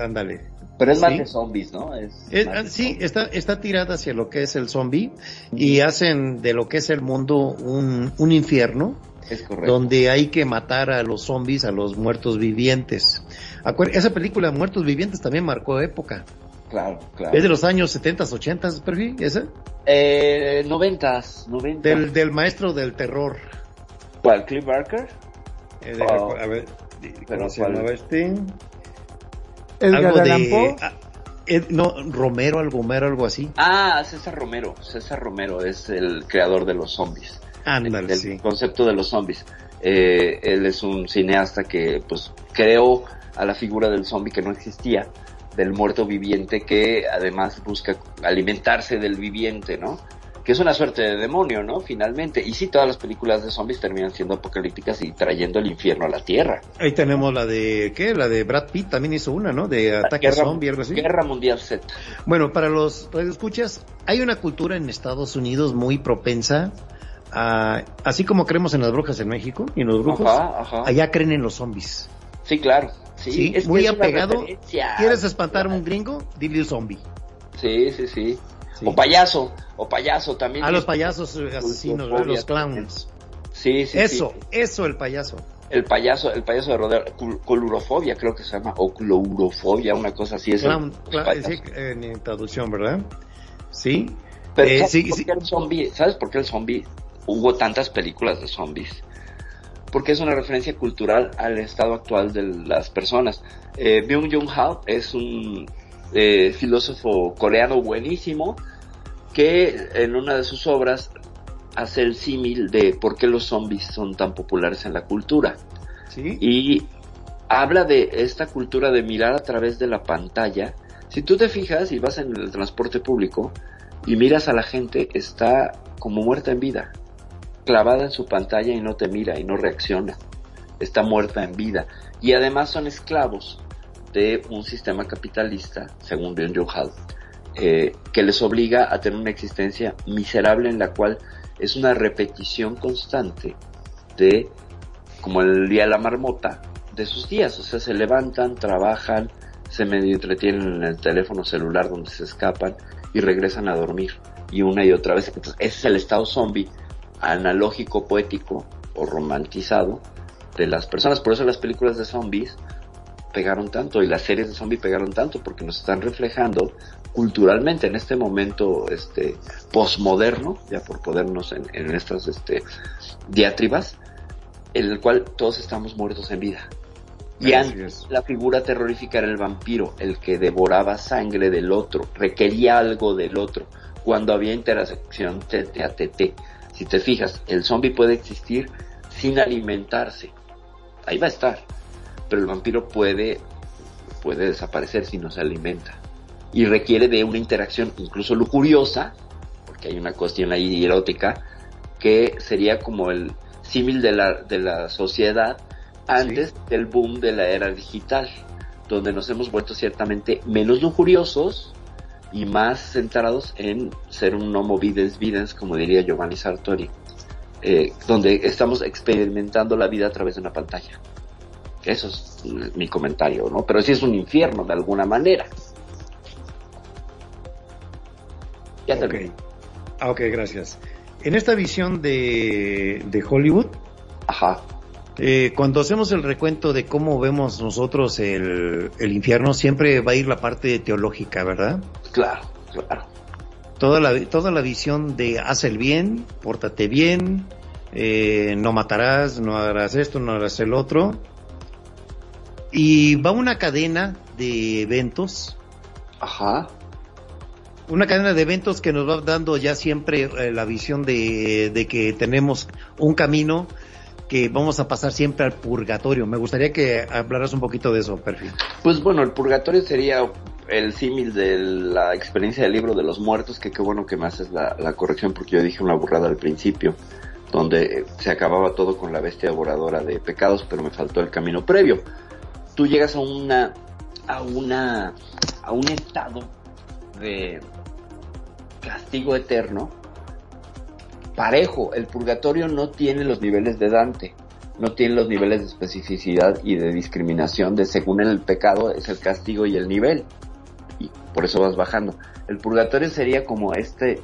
ándale. Pero es más Sí. de zombies, ¿no? Es Es- más ah, de sí, zombies. está, está tirada hacia lo que es el zombie y hacen de lo que es el mundo un, un infierno es correcto. donde hay que matar a los zombies, a los muertos vivientes. Acuer- esa película Muertos Vivientes también marcó época. Claro, claro. Es de los años 70, 80, perfil, esa. Eh, noventas, noventas. Del, del maestro del terror. ¿Cuál? ¿Cliff Barker? Eh, de- Oh. a ver, Pero ¿cómo se ¿cuál? llamaba este? Edgar algo Allan de, Poe. Ed- no, Romero, algo, Romero, algo así. Ah, César Romero. César Romero es el creador de los zombies. Ándale, del sí. concepto de los zombies. Eh, él es un cineasta que pues creó a la figura del zombie que no existía, del muerto viviente que además busca alimentarse del viviente, ¿no? Que es una suerte de demonio, ¿no? Finalmente. Y sí, todas las películas de zombies terminan siendo apocalípticas y trayendo el infierno a la tierra. Ahí tenemos la de, ¿qué? La de Brad Pitt también hizo una, ¿no? De ataque Guerra, zombie, algo así. Guerra Mundial Z. Bueno, para los escuchas, hay una cultura en Estados Unidos muy propensa a, así como creemos en las brujas en México y en los brujos, Ajá, ajá. allá creen en los zombies. Sí, claro. Sí, Sí, es muy apegado. ¿Quieres espantar a un gringo? Dile un zombie. Sí, sí, sí. Sí. O payaso, o payaso también. A los payasos eh, asesinos, los clowns. Sí, sí, Eso, sí. eso el payaso. El payaso, el payaso de rodeo, colurofobia creo que se llama, o clorofobia, una cosa así es. el- Clown, sí, en traducción, ¿verdad? Sí. Pero Eh, ¿sabes, sí, por qué el zombie, ¿sabes por qué el zombie? Hubo tantas películas de zombies. Porque es una referencia cultural al estado actual de las personas. Eh, Byung-Jung Ha es un eh, filósofo coreano buenísimo que en una de sus obras hace el símil de por qué los zombies son tan populares en la cultura. Sí. y habla de esta cultura de mirar a través de la pantalla. Si tú te fijas y vas en el transporte público y miras a la gente, está como muerta en vida, clavada en su pantalla y no te mira y no reacciona. Está muerta en vida. Y además son esclavos de un sistema capitalista, según Byung Joon Hal, eh, que les obliga a tener una existencia miserable en la cual es una repetición constante de como el día de la marmota, de sus días. O sea, se levantan, trabajan, se medio entretienen en el teléfono celular donde se escapan y regresan a dormir. Y una y otra vez. Entonces, ese es el estado zombie analógico, poético o romantizado de las personas. Por eso las películas de zombies pegaron tanto y las series de zombies pegaron tanto porque nos están reflejando culturalmente en este momento este posmoderno, ya por podernos en, en estas este diatribas, en el cual todos estamos muertos en vida. Y antes es. la figura terrorífica era el vampiro, el que devoraba sangre del otro, requería algo del otro, cuando había interacción tete a tete. Si te fijas, el zombie puede existir sin alimentarse. Ahí va a estar. Pero el vampiro puede, puede desaparecer si no se alimenta. Y requiere de una interacción incluso lujuriosa, porque hay una cuestión ahí erótica, que sería como el símil de la, de la sociedad antes del boom de la era digital, donde nos hemos vuelto ciertamente menos lujuriosos y más centrados en ser un homo videns videns, como diría Giovanni Sartori, eh, donde estamos experimentando la vida a través de una pantalla. Eso es mi comentario, ¿no? Pero sí es un infierno de alguna manera. Ya Ok. terminé. Ah, ok, gracias. En esta visión de, de Hollywood, Ajá. eh, cuando hacemos el recuento de cómo vemos nosotros el, el infierno, siempre va a ir la parte teológica, ¿verdad? Claro, claro. Toda la, toda la visión de haz el bien, pórtate bien, eh, no matarás, no harás esto, no harás el otro. Y va una cadena de eventos, Ajá. una cadena de eventos que nos va dando ya siempre eh, la visión de, de que tenemos un camino que vamos a pasar siempre al purgatorio. Me gustaría que hablaras un poquito de eso, Perfil. Pues bueno, el purgatorio sería el símil de la experiencia del libro de los muertos, que qué bueno que me haces la, la corrección porque yo dije una burrada al principio, donde se acababa todo con la bestia devoradora de pecados, pero me faltó el camino previo. Tú llegas a una, a una a un estado de castigo eterno parejo. El purgatorio no tiene los niveles de Dante, no tiene los niveles de especificidad y de discriminación de según el pecado es el castigo y el nivel. Y por eso vas bajando. El purgatorio sería como este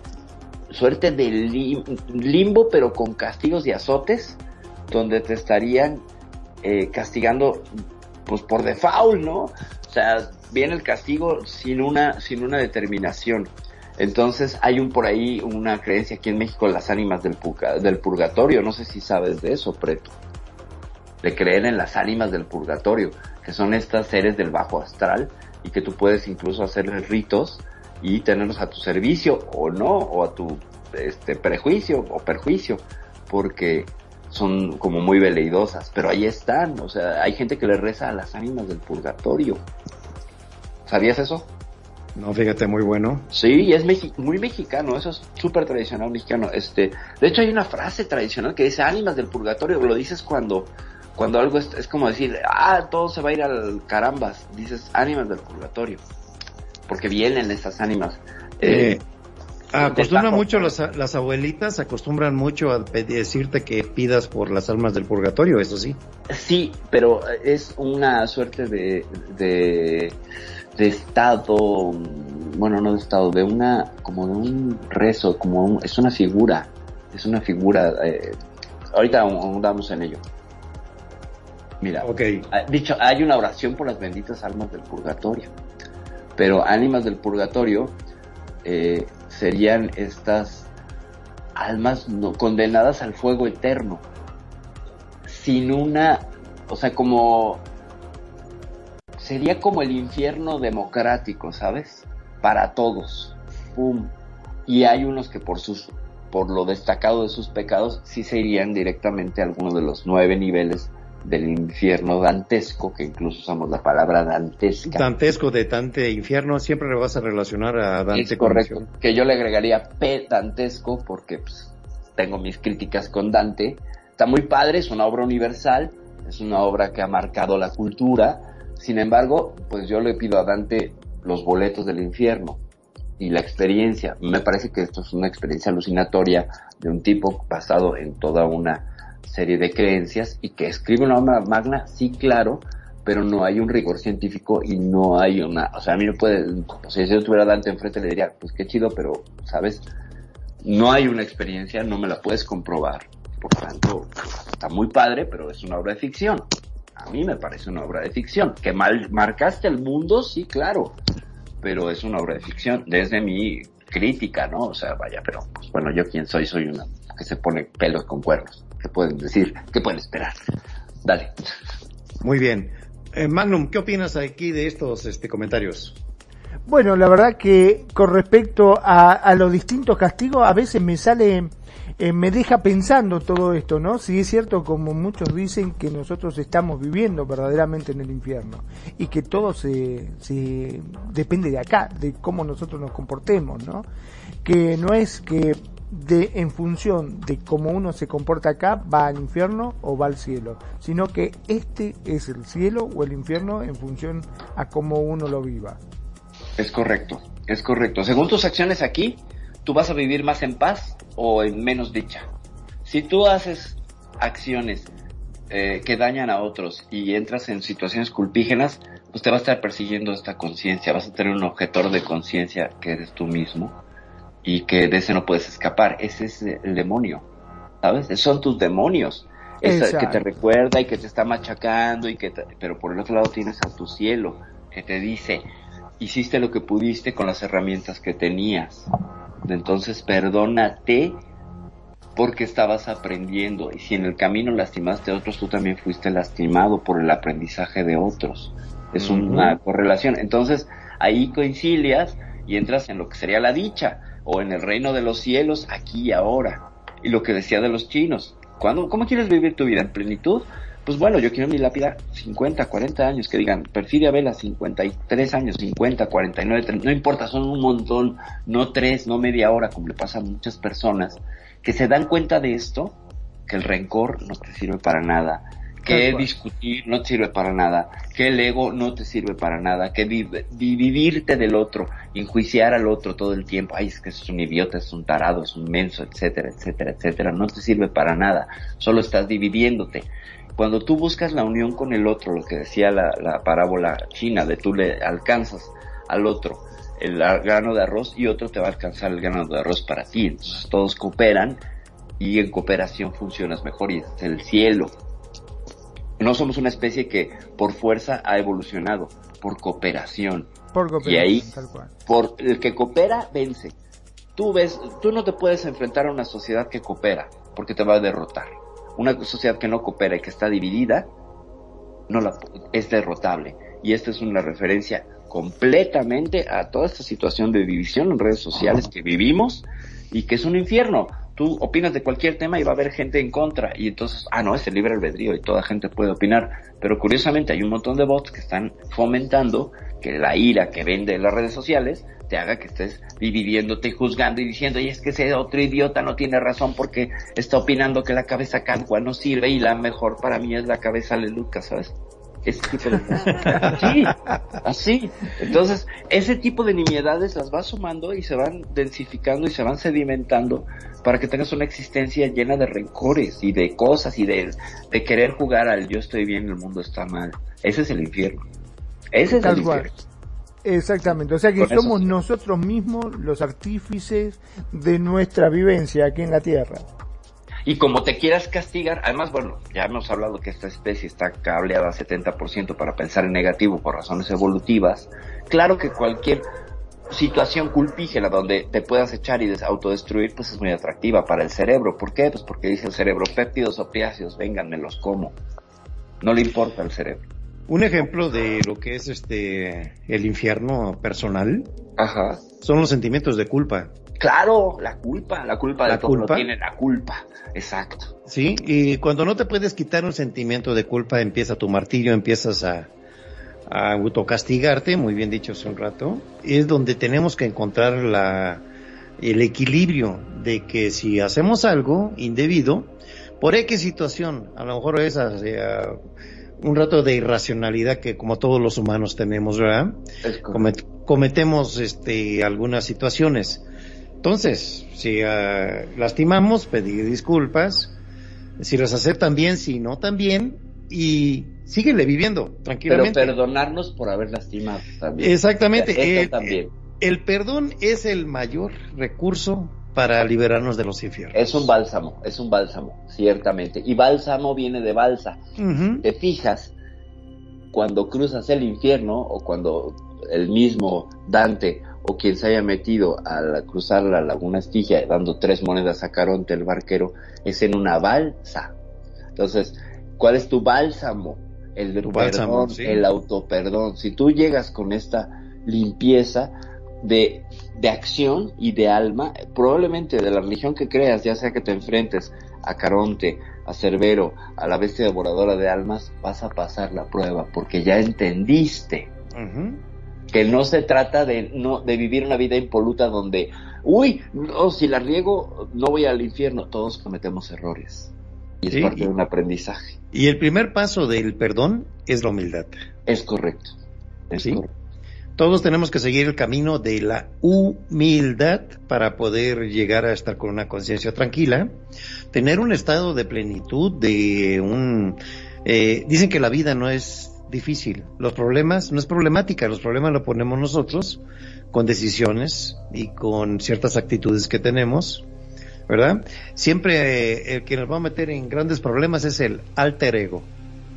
suerte de limbo pero con castigos y azotes donde te estarían eh, castigando pues por default, ¿no? O sea, viene el castigo sin una sin una determinación. Entonces hay un por ahí una creencia aquí en México las ánimas del, del purgatorio. No sé si sabes de eso, Preto. De creer en las ánimas del purgatorio, que son estas seres del bajo astral y que tú puedes incluso hacerles ritos y tenerlos a tu servicio o no, o a tu este, prejuicio o perjuicio, porque son como muy veleidosas, pero ahí están, o sea, hay gente que le reza a las ánimas del purgatorio. ¿Sabías eso? No, fíjate, muy bueno. Sí, es muy mexicano, eso es súper tradicional mexicano. Este, de hecho hay una frase tradicional que dice ánimas del purgatorio, lo dices cuando, cuando algo es, es como decir, ah, todo se va a ir al carambas, dices ánimas del purgatorio, porque vienen esas ánimas. Eh, eh acostumbran mucho las abuelitas, acostumbran mucho a decirte que pidas por las almas del purgatorio, eso sí. Sí, pero es una suerte de, de de estado, bueno, no de estado, de una, como de un rezo, como un, es una figura, es una figura, eh, ahorita andamos en ello. Mira, okay. Ah, dicho, hay una oración por las benditas almas del purgatorio, pero ánimas del purgatorio eh, serían estas almas no, condenadas al fuego eterno, sin una, o sea, como sería como el infierno democrático, ¿sabes? Para todos. ¡Pum! Y hay unos que por sus por lo destacado de sus pecados sí se irían directamente a alguno de los nueve niveles del infierno dantesco, que incluso usamos la palabra dantesca. Dantesco de Dante infierno, siempre le vas a relacionar a Dante. Es correcto, que yo le agregaría P dantesco porque pues, tengo mis críticas con Dante. Está muy padre, es una obra universal, es una obra que ha marcado la cultura, sin embargo, pues yo le pido a Dante los boletos del infierno y la experiencia. Me parece que esto es una experiencia alucinatoria de un tipo basado en toda una serie de creencias y que escribe una obra magna, sí, claro, pero no hay un rigor científico y no hay una, o sea, a mí no puede, sea, si yo tuviera Dante enfrente le diría, pues qué chido, pero, ¿sabes? No hay una experiencia, no me la puedes comprobar. Por tanto, está muy padre, pero es una obra de ficción a mí me parece una obra de ficción. Que mal marcaste el mundo, sí, claro, pero es una obra de ficción desde mi crítica, ¿no? O sea, vaya, pero pues bueno, yo quién soy, soy una que se pone pelos con cuernos. ¿Qué pueden decir? ¿Qué pueden esperar? Dale. Muy bien. Eh, Magnum, ¿qué opinas aquí de estos este, comentarios? Bueno, la verdad que con respecto a, a los distintos castigos, a veces me sale eh, me deja pensando todo esto, ¿no? Si es cierto, como muchos dicen, que nosotros estamos viviendo verdaderamente en el infierno y que todo se, se depende de acá, de cómo nosotros nos comportemos, ¿no? Que no es que de en función de cómo uno se comporta acá va al infierno o va al cielo, sino que este es el cielo o el infierno en función a cómo uno lo viva. Es correcto, es correcto. Según tus acciones aquí, tú vas a vivir más en paz o en menos dicha. Si tú haces acciones eh, que dañan a otros y entras en situaciones culpígenas, pues te va a estar persiguiendo esta conciencia, vas a tener un objetor de conciencia que eres tú mismo y que de ese no puedes escapar. Ese es el demonio, ¿sabes? Son tus demonios. Esa, que te recuerda y que te está machacando y que pero por el otro lado tienes a tu cielo que te dice hiciste lo que pudiste con las herramientas que tenías entonces perdónate porque estabas aprendiendo y si en el camino lastimaste a otros, tú también fuiste lastimado por el aprendizaje de otros. Es una correlación. Entonces ahí concilias y entras en lo que sería la dicha o en el reino de los cielos aquí y ahora. Y lo que decía de los chinos, ¿cuándo, ¿cómo quieres vivir tu vida? ¿En plenitud? pues bueno, yo quiero mi lápida 50, 40 años, que digan, Perfidia Vela 53 años, 50, 49, no importa, son un montón, no tres, no media hora, como le pasa a muchas personas, que se dan cuenta de esto, que el rencor no te sirve para nada, que discutir no te sirve para nada, que el ego no te sirve para nada, que dividirte del otro, enjuiciar al otro todo el tiempo, ay, es que es un idiota, es un tarado, es un menso, etcétera, etcétera, etcétera, no te sirve para nada, solo estás dividiéndote. Cuando tú buscas la unión con el otro, lo que decía la, la parábola china, de tú le alcanzas al otro el grano de arroz y otro te va a alcanzar el grano de arroz para ti. Entonces todos cooperan y en cooperación funcionas mejor y es el cielo. No somos una especie que por fuerza ha evolucionado, por cooperación. Por cooperación, y ahí, por el que coopera, vence. Tú ves, tú no te puedes enfrentar a una sociedad que coopera, porque te va a derrotar. Una sociedad que no coopera y que está dividida, no la, es derrotable. Y esta es una referencia completamente a toda esta situación de división en redes sociales que vivimos y que es un infierno tú opinas de cualquier tema y va a haber gente en contra y entonces, ah, no, es el libre albedrío y toda gente puede opinar, pero curiosamente hay un montón de bots que están fomentando que la ira que vende en las redes sociales te haga que estés dividiéndote y juzgando y diciendo, y es que ese otro idiota no tiene razón porque está opinando que la cabeza cancua no sirve y la mejor para mí es la cabeza aleluca, ¿sabes? Ese tipo de así, así. Entonces, ese tipo de nimiedades las vas sumando y se van densificando y se van sedimentando para que tengas una existencia llena de rencores y de cosas y de, de querer jugar al yo estoy bien, el mundo está mal. Ese es el infierno. Ese es el infierno. Exactamente, o sea que somos nosotros mismos los artífices de nuestra vivencia aquí en la Tierra. Y como te quieras castigar, además, bueno, ya hemos hablado que esta especie está cableada 70% para pensar en negativo por razones evolutivas. Claro que cualquier situación culpígena donde te puedas echar y autodestruir, pues es muy atractiva para el cerebro. ¿Por qué? Pues porque dice el cerebro, péptidos opiáceos, vengan, me los como. No le importa al cerebro. Un ejemplo de lo que es este el infierno personal Ajá. son los sentimientos de culpa. Claro, la culpa, la culpa de todo culpa. tiene la culpa, exacto. Sí, y cuando no te puedes quitar un sentimiento de culpa, empieza tu martillo, empiezas a, a autocastigarte, muy bien dicho hace un rato, es donde tenemos que encontrar la, el equilibrio de que si hacemos algo indebido, por X situación, a lo mejor es un rato de irracionalidad que como todos los humanos tenemos, ¿verdad? cometemos este, algunas situaciones entonces, si uh, lastimamos, pedir disculpas, si las aceptan bien, si no también, y síguele viviendo tranquilamente. Pero perdonarnos por haber lastimado también. Exactamente. el, también. El, perdón es el mayor recurso para liberarnos de los infiernos. Es un bálsamo, es un bálsamo, ciertamente. Y bálsamo viene de balsa. Te fijas, cuando cruzas el infierno o cuando el mismo Dante o quien se haya metido a cruzar la laguna Estigia dando tres monedas a Caronte el barquero es en una balsa. Entonces, ¿cuál es tu bálsamo? El tu perdón, el autoperdón. Si tú llegas con esta limpieza de, de acción y de alma, probablemente de la religión que creas, ya sea que te enfrentes a Caronte, a Cerbero, a la bestia devoradora de almas, vas a pasar la prueba porque ya entendiste que no se trata de no de vivir una vida impoluta donde uy no, si la riego no voy al infierno todos cometemos errores. Y es parte de un aprendizaje. y el primer paso del perdón es la humildad. Es correcto ¿Sí? todos tenemos que seguir el camino de la humildad para poder llegar a estar con una conciencia tranquila tener un estado de plenitud de un eh, dicen que la vida no es difícil. Los problemas no es problemática, los problemas lo ponemos nosotros con decisiones y con ciertas actitudes que tenemos, ¿verdad? Siempre eh, el que nos va a meter en grandes problemas es el alter ego.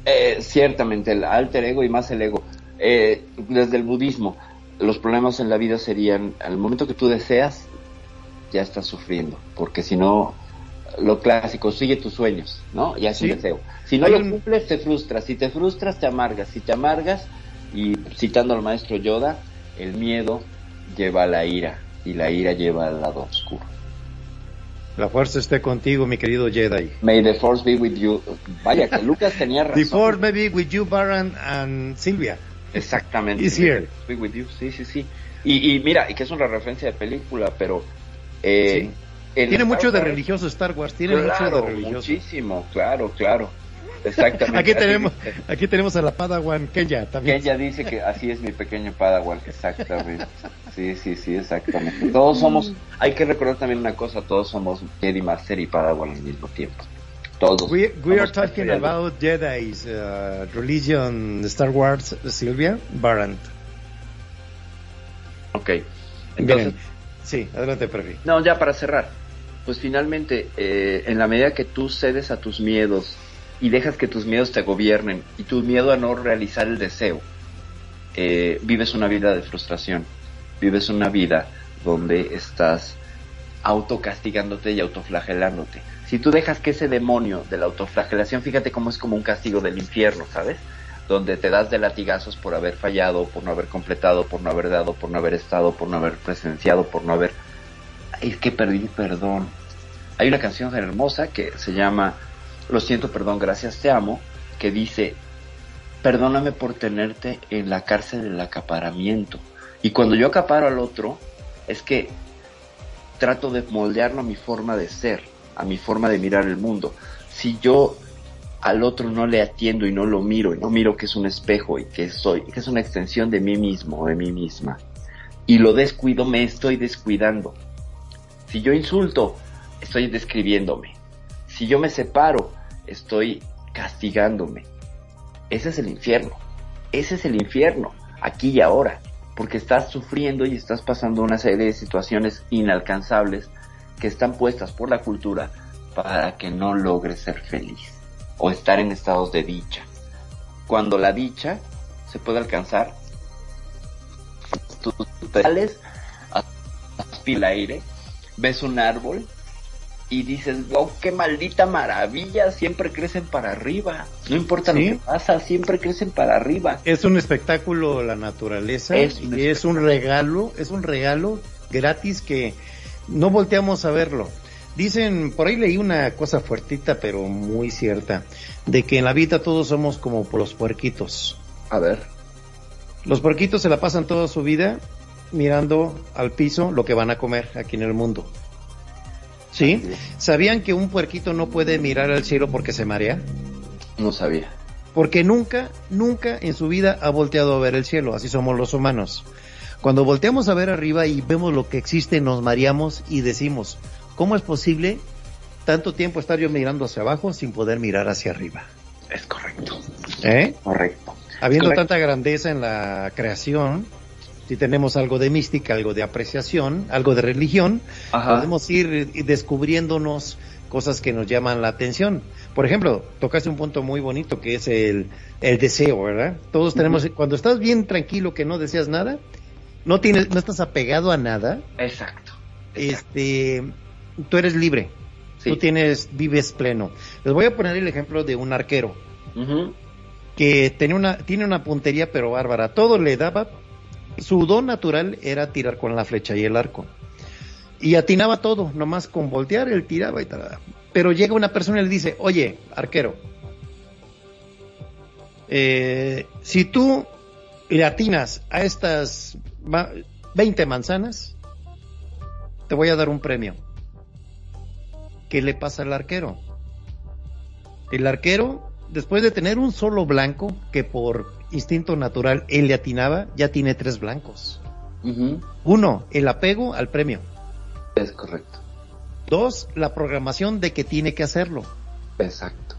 Eh, ciertamente, el alter ego y más el ego. Eh, desde el budismo, los problemas en la vida serían, al momento que tú deseas, ya estás sufriendo, porque si no, lo clásico, sigue tus sueños, ¿no? Ya es un deseo. Si no lo cumples, te frustras. Si te frustras, te amargas. Si te amargas, y citando al maestro Yoda, el miedo lleva a la ira y la ira lleva al lado oscuro. La fuerza esté contigo, mi querido Jedi. May the force be with you. Vaya, que Lucas tenía razón. The force may be with you, Baran and Silvia. Exactamente. Is here. Be with you. Sí, sí, sí. Y, y mira, y que es una referencia de película, pero eh, tiene mucho de religioso Star Wars, tiene mucho de religioso. Muchísimo, claro, claro. Exactamente. Aquí tenemos, aquí tenemos a la Padawan Kenya también. Ella dice que así es mi pequeño Padawan, exactamente. Sí, sí, sí, exactamente. Todos somos, hay que recordar también una cosa, todos somos Jedi Master y Padawan al mismo tiempo. Todos. We, we are Somos talking about Jedi's uh, religion, Star Wars, Silvia Barant. Ok. Entonces, Miren, sí, adelante, Prefi. no, ya para cerrar. Pues finalmente, eh, en la medida que tú cedes a tus miedos y dejas que tus miedos te gobiernen y tu miedo a no realizar el deseo, eh, vives una vida de frustración, vives una vida donde estás autocastigándote y autoflagelándote. Si tú dejas que ese demonio de la autoflagelación, fíjate cómo es como un castigo del infierno, ¿sabes? Donde te das de latigazos por haber fallado, por no haber completado, por no haber dado, por no haber estado, por no haber presenciado, por no haber... Es que perdí perdón. Hay una canción hermosa que se llama Lo siento, perdón, gracias, te amo, que dice, perdóname por tenerte en la cárcel del acaparamiento. Y cuando yo acaparo al otro, es que trato de moldearlo a mi forma de ser, a mi forma de mirar el mundo. Si yo al otro no le atiendo y no lo miro, y no miro que es un espejo y que soy, que es una extensión de mí mismo o de mí misma, y lo descuido, me estoy descuidando. Si yo insulto, estoy describiéndome. Si yo me separo, estoy castigándome. Ese es el infierno. Ese es el infierno, aquí y ahora, porque estás sufriendo y estás pasando una serie de situaciones inalcanzables que están puestas por la cultura para que no logres ser feliz o estar en estados de dicha. Cuando la dicha se puede alcanzar, tú sales, aspira aire, ves un árbol y dices, wow, qué maldita maravilla, siempre crecen para arriba. No importa Sí. lo que pasa, siempre crecen para arriba. Es un espectáculo la naturaleza Es un y es un regalo, es un regalo gratis que no volteamos a verlo. Dicen, por ahí leí una cosa fuertita pero muy cierta, de que en la vida todos somos como los puerquitos. A ver. Los puerquitos se la pasan toda su vida mirando al piso lo que van a comer aquí en el mundo. ¿Sí? ¿Sabían que un puerquito no puede mirar al cielo porque se marea? No sabía. Porque nunca, nunca en su vida ha volteado a ver el cielo, así somos los humanos. Cuando volteamos a ver arriba y vemos lo que existe, nos mareamos y decimos, ¿cómo es posible tanto tiempo estar yo mirando hacia abajo sin poder mirar hacia arriba? Es correcto. ¿Eh? Correcto. Habiendo Correcto. tanta grandeza en la creación, si tenemos algo de mística, algo de apreciación, algo de religión, Ajá. podemos ir descubriéndonos cosas que nos llaman la atención. Por ejemplo, tocaste un punto muy bonito que es el, el deseo, ¿verdad? Todos tenemos, cuando estás bien tranquilo que no deseas nada, no tienes, no estás apegado a nada, Exacto. este, tú eres libre, Sí. tú tienes, vives pleno. Les voy a poner el ejemplo de un arquero que tenía una, tiene una puntería pero bárbara, todo le daba, su don natural era tirar con la flecha y el arco. Y atinaba todo, nomás con voltear, él tiraba y tal. Pero llega una persona y le dice, oye, arquero, eh, si tú le atinas a estas ma- 20 manzanas, te voy a dar un premio. ¿Qué le pasa al arquero? El arquero, después de tener un solo blanco, que por instinto natural él le atinaba, ya tiene tres blancos. Uno, el apego al premio. Es correcto. Dos, la programación de que tiene que hacerlo. Exacto.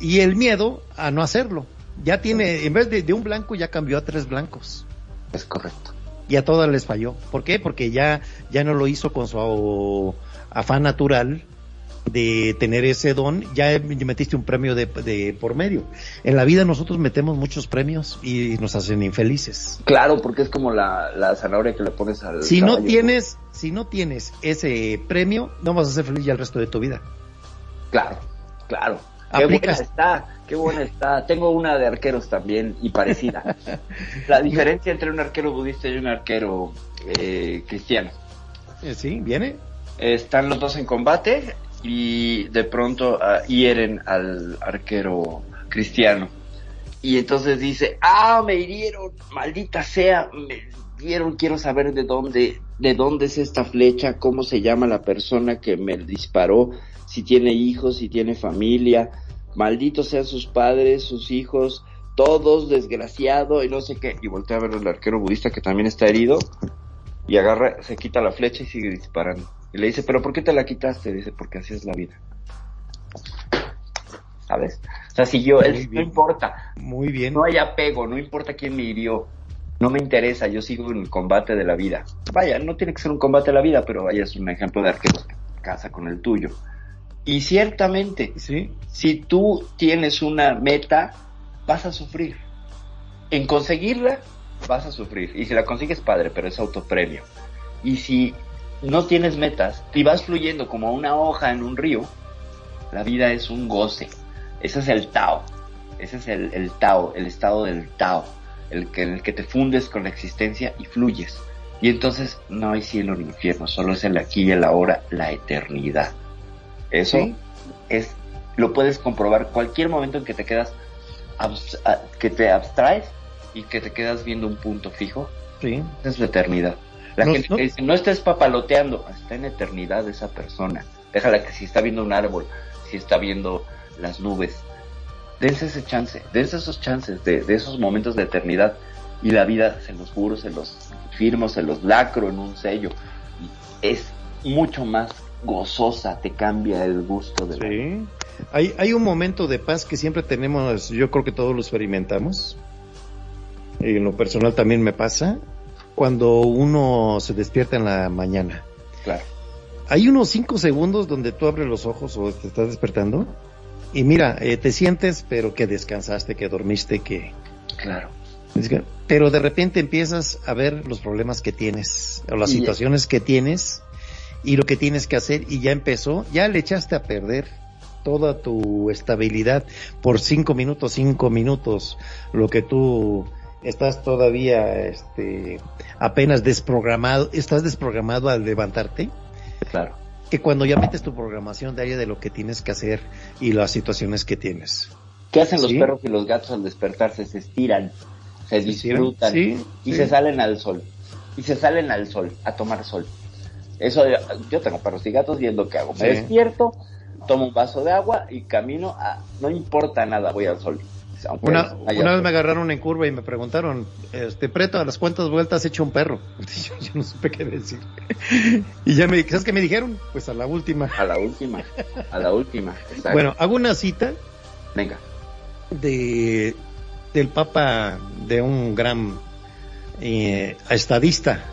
Y el miedo a no hacerlo. Ya tiene, en vez de, de un blanco, ya cambió a tres blancos. Es correcto. Y a todas les falló. ¿Por qué? Porque ya, ya no lo hizo con su afán natural de tener ese don, ya metiste un premio de, de por medio. En la vida nosotros metemos muchos premios y nos hacen infelices. Claro, porque es como la, la zanahoria que le pones al. Si no tienes, si no tienes ese premio, no vas a ser feliz ya el resto de tu vida. Claro, claro. Qué buena está, qué buena está. Tengo una de arqueros también y parecida. La diferencia entre un arquero budista y un arquero eh, cristiano. Eh, Sí, viene. Están los dos en combate y de pronto ah, hieren al arquero cristiano. Y entonces dice, ah, me hirieron, maldita sea, me dieron, quiero saber de dónde, de dónde es esta flecha, cómo se llama la persona que me disparó, si tiene hijos, si tiene familia, malditos sean sus padres, sus hijos, todos desgraciado y no sé qué. Y voltea a ver al arquero budista que también está herido y agarra, se quita la flecha y sigue disparando. Y le dice, pero ¿por qué te la quitaste? Dice, porque así es la vida. ¿Sabes? O sea, si yo, él, no importa, Muy bien. no hay apego, no importa quién me hirió, no me interesa, yo sigo en el combate de la vida. Vaya, no tiene que ser un combate de la vida, pero vaya, es un ejemplo de arquero que casa con el tuyo. Y ciertamente, Sí, si tú tienes una meta, vas a sufrir. En conseguirla, vas a sufrir. Y si la consigues, padre, pero es autopremio. Y si no tienes metas y vas fluyendo como una hoja en un río, la vida es un goce. Ese es el Tao. Ese es el, el Tao, el estado del Tao. El que, en el que te fundes con la existencia y fluyes. Y entonces no hay cielo ni infierno, solo es el aquí y el ahora, la eternidad. Eso Sí. es, lo puedes comprobar cualquier momento en que te quedas, que te abstraes y que te quedas viendo un punto fijo, sí. es la eternidad. La No, gente no. que dice, no estés papaloteando, está en eternidad esa persona. Déjala que si está viendo un árbol, si está viendo las nubes, dense ese chance, dense esos chances de, de esos momentos de eternidad y la vida se los juro, se los firmo, se los lacro en un sello. Y es mucho más gozosa, te cambia el gusto de la vida. Sí. Hay, hay un momento de paz que siempre tenemos, yo creo que todos lo experimentamos. En lo personal también me pasa cuando uno se despierta en la mañana. Claro. Hay unos cinco segundos donde tú abres los ojos o te estás despertando y mira, eh, te sientes, pero que descansaste, que dormiste, que... Claro. Pero de repente empiezas a ver los problemas que tienes o las Y- situaciones que tienes y lo que tienes que hacer y ya empezó, ya le echaste a perder toda tu estabilidad por cinco minutos, cinco minutos, lo que tú estás todavía, este, apenas desprogramado, estás desprogramado al levantarte, Claro. que cuando ya metes tu programación diaria de lo que tienes que hacer y las situaciones que tienes. ¿Qué hacen los Sí. perros y los gatos al despertarse? Se estiran, se disfrutan Sí, y sí. se salen al sol. Y se salen al sol, a tomar sol. Eso, yo tengo perros y gatos y es lo que hago. Me despierto, tomo un vaso de agua y camino a, no importa nada, voy al sol. Una, una vez me agarraron en curva y me preguntaron, este preto, ¿a las cuántas vueltas he hecho un perro? Yo, yo no supe qué decir. Y ya me ¿sabes qué me dijeron? Pues a la última. A la última, a la última. exacto. Bueno, hago una cita venga. de del Papa, de un gran eh, estadista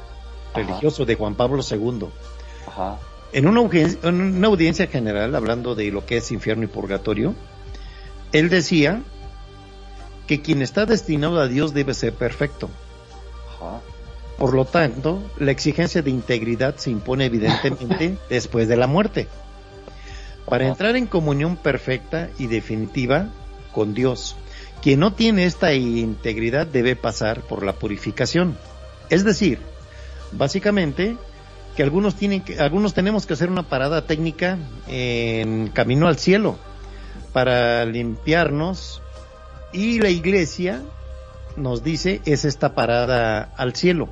religioso de Juan Pablo II. Ajá. En una, en una audiencia general, hablando de lo que es infierno y purgatorio, él decía que quien está destinado a Dios debe ser perfecto. Por lo tanto, la exigencia de integridad se impone evidentemente después de la muerte. Para entrar en comunión perfecta y definitiva con Dios, quien no tiene esta integridad debe pasar por la purificación. Es decir, básicamente que algunos tienen que, algunos tenemos que hacer una parada técnica en camino al cielo para limpiarnos y la iglesia nos dice es esta parada al cielo.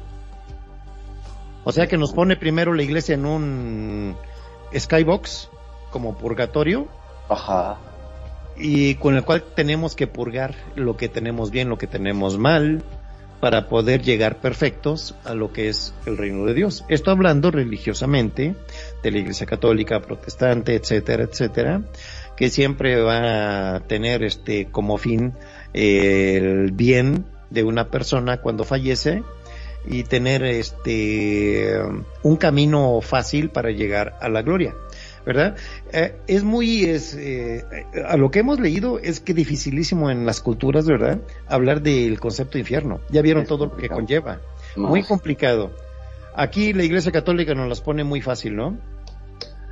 O sea que nos pone primero la iglesia en un skybox como purgatorio Ajá. y con el cual tenemos que purgar lo que tenemos bien, lo que tenemos mal, para poder llegar perfectos a lo que es el reino de Dios. Esto hablando religiosamente de la Iglesia Católica, Protestante, etcétera, etcétera, que siempre va a tener este como fin eh, el bien de una persona cuando fallece y tener este un camino fácil para llegar a la gloria. ¿verdad? Eh, es muy, es, eh, a lo que hemos leído es que dificilísimo en las culturas, ¿verdad? Hablar del concepto de infierno. Ya vieron Es todo lo que conlleva. Muy complicado. Aquí la Iglesia Católica nos las pone muy fácil, ¿no?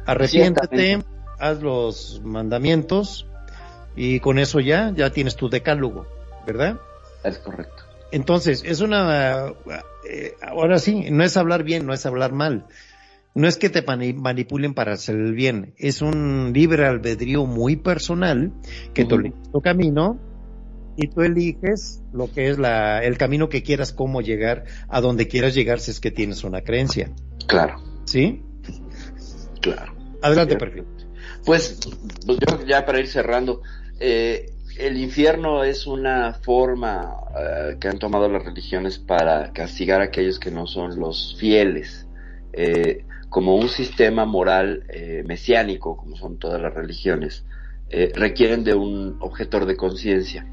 Arrepiéntete. Haz los mandamientos y con eso ya, ya tienes tu decálogo, ¿verdad? Es correcto. Entonces, es una, eh, ahora sí, no es hablar bien, no es hablar mal. No es que te mani- manipulen para hacer el bien, es un libre albedrío muy personal que tú Ujú. eliges tu camino y tú eliges lo que es la, el camino que quieras, cómo llegar a donde quieras llegar si es que tienes una creencia. Claro, ¿Sí? claro. Adelante, perfil. Pues, pues yo ya para ir cerrando, eh, el infierno es una forma eh, que han tomado las religiones para castigar a aquellos que no son los fieles, eh, como un sistema moral eh, mesiánico, como son todas las religiones, eh, requieren de un objetor de conciencia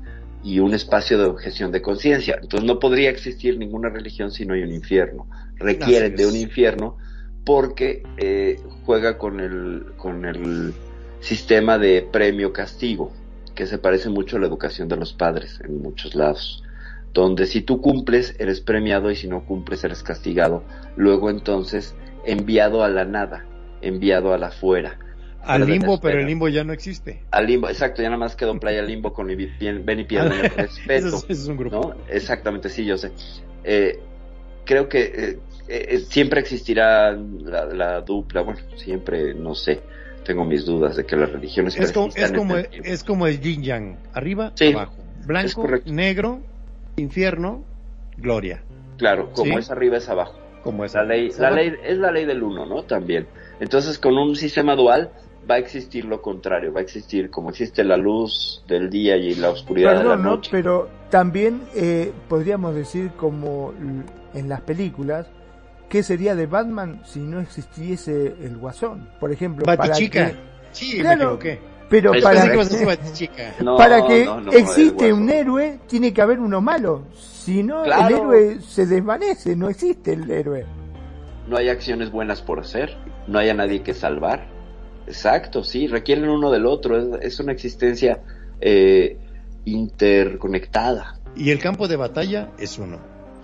y un espacio de objeción de conciencia. Entonces no podría existir ninguna religión si no hay un infierno. Requieren de un infierno porque eh, juega con el, con el sistema de premio-castigo, que se parece mucho a la educación de los padres en muchos lados, donde si tú cumples eres premiado y si no cumples eres castigado, luego entonces enviado a la nada, enviado a la fuera. Al limbo, pero el limbo ya no existe. Al limbo, exacto, ya nada más quedó Playa Limbo con bien- ven y el respeto. Es, un grupo. ¿no? Exactamente, sí, yo sé. Eh, creo que eh, eh, siempre existirá la, la dupla, bueno, siempre, no sé, tengo mis dudas de que las religiones Es como, es, como, el es como el yin yang, arriba, Sí, abajo, blanco, negro, infierno, gloria, Claro, como Sí. es arriba es abajo. como es La ley, la ley es la ley del uno, ¿no? También. Entonces, con un sistema dual va a existir lo contrario, va a existir como existe la luz del día y la oscuridad de la Perdón, ¿no? Pero también eh, podríamos decir como en las películas, ¿qué sería de Batman si no existiese el Guasón? Por ejemplo, para Batichica. que, Sí, Claro. me pero para que. No, para que no, no, existe un héroe, tiene que haber uno malo. Si no, el héroe se desvanece, no existe el héroe. no hay acciones buenas por hacer, no hay a nadie que salvar. Exacto, sí, requieren uno del otro, es, es una existencia eh, interconectada. Y el campo de batalla es uno.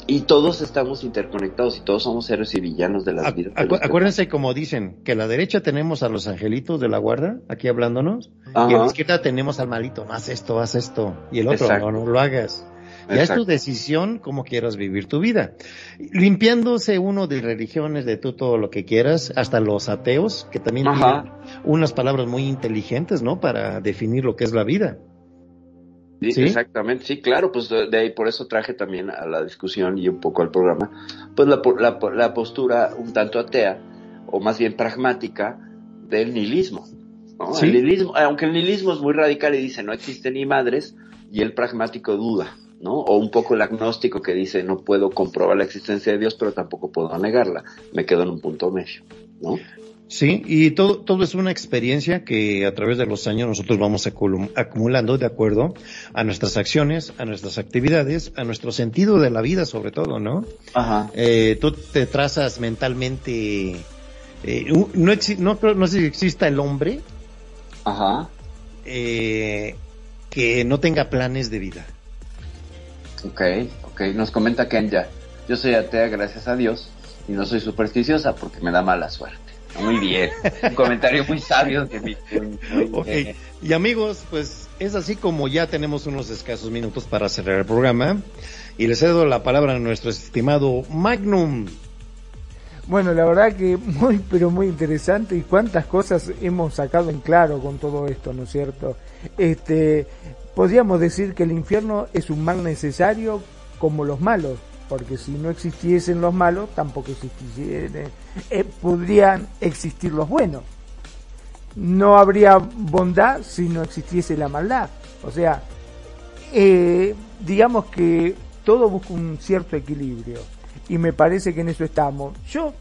Y todos estamos interconectados y todos somos héroes y villanos de acu- los acuérdense como dicen, que a la derecha tenemos a los angelitos de la guarda, aquí hablándonos, y a la izquierda tenemos al malito, haz esto, haz esto, y el otro, Exacto. no, no lo hagas. Ya es tu decisión cómo quieras vivir tu vida. Limpiándose uno de religiones, de tú todo lo que quieras, hasta los ateos, que también tienen unas palabras muy inteligentes, ¿no? Para definir lo que es la vida. Exactamente, sí, claro, pues de, ahí por eso traje también a la discusión y un poco al programa, pues la, la, la postura un tanto atea, o más bien pragmática, del nihilismo. ¿no? Sí. El nihilismo, aunque el nihilismo es muy radical y dice no existe ni madres, y el pragmático duda, ¿no? O un poco el agnóstico que dice no puedo comprobar la existencia de Dios, pero tampoco puedo negarla, me quedo en un punto medio, ¿no? Sí, y todo, todo es una experiencia que a través de los años nosotros vamos acumulando de acuerdo a nuestras acciones, a nuestras actividades, a nuestro sentido de la vida sobre todo, ¿no? Ajá. Eh, tú te trazas mentalmente, eh, no, exi- no, no sé si exista el hombre Ajá. eh, que no tenga planes de vida. Ok, ok. Nos comenta Kenya. Yo soy atea, gracias a Dios, y no soy supersticiosa porque me da mala suerte. Muy bien. Un comentario muy sabio de eh, Y amigos, pues es así como ya tenemos unos escasos minutos para cerrar el programa. Y le cedo la palabra a nuestro estimado Magnum. Bueno, la verdad que muy, pero muy interesante y cuántas cosas hemos sacado en claro con todo esto, ¿no es cierto? Este, podríamos decir que el infierno es un mal necesario como los malos, porque si no existiesen los malos, tampoco existiesen, eh, podrían existir los buenos. No habría bondad si no existiese la maldad. O sea, eh, digamos que todo busca un cierto equilibrio y me parece que en eso estamos. Yo,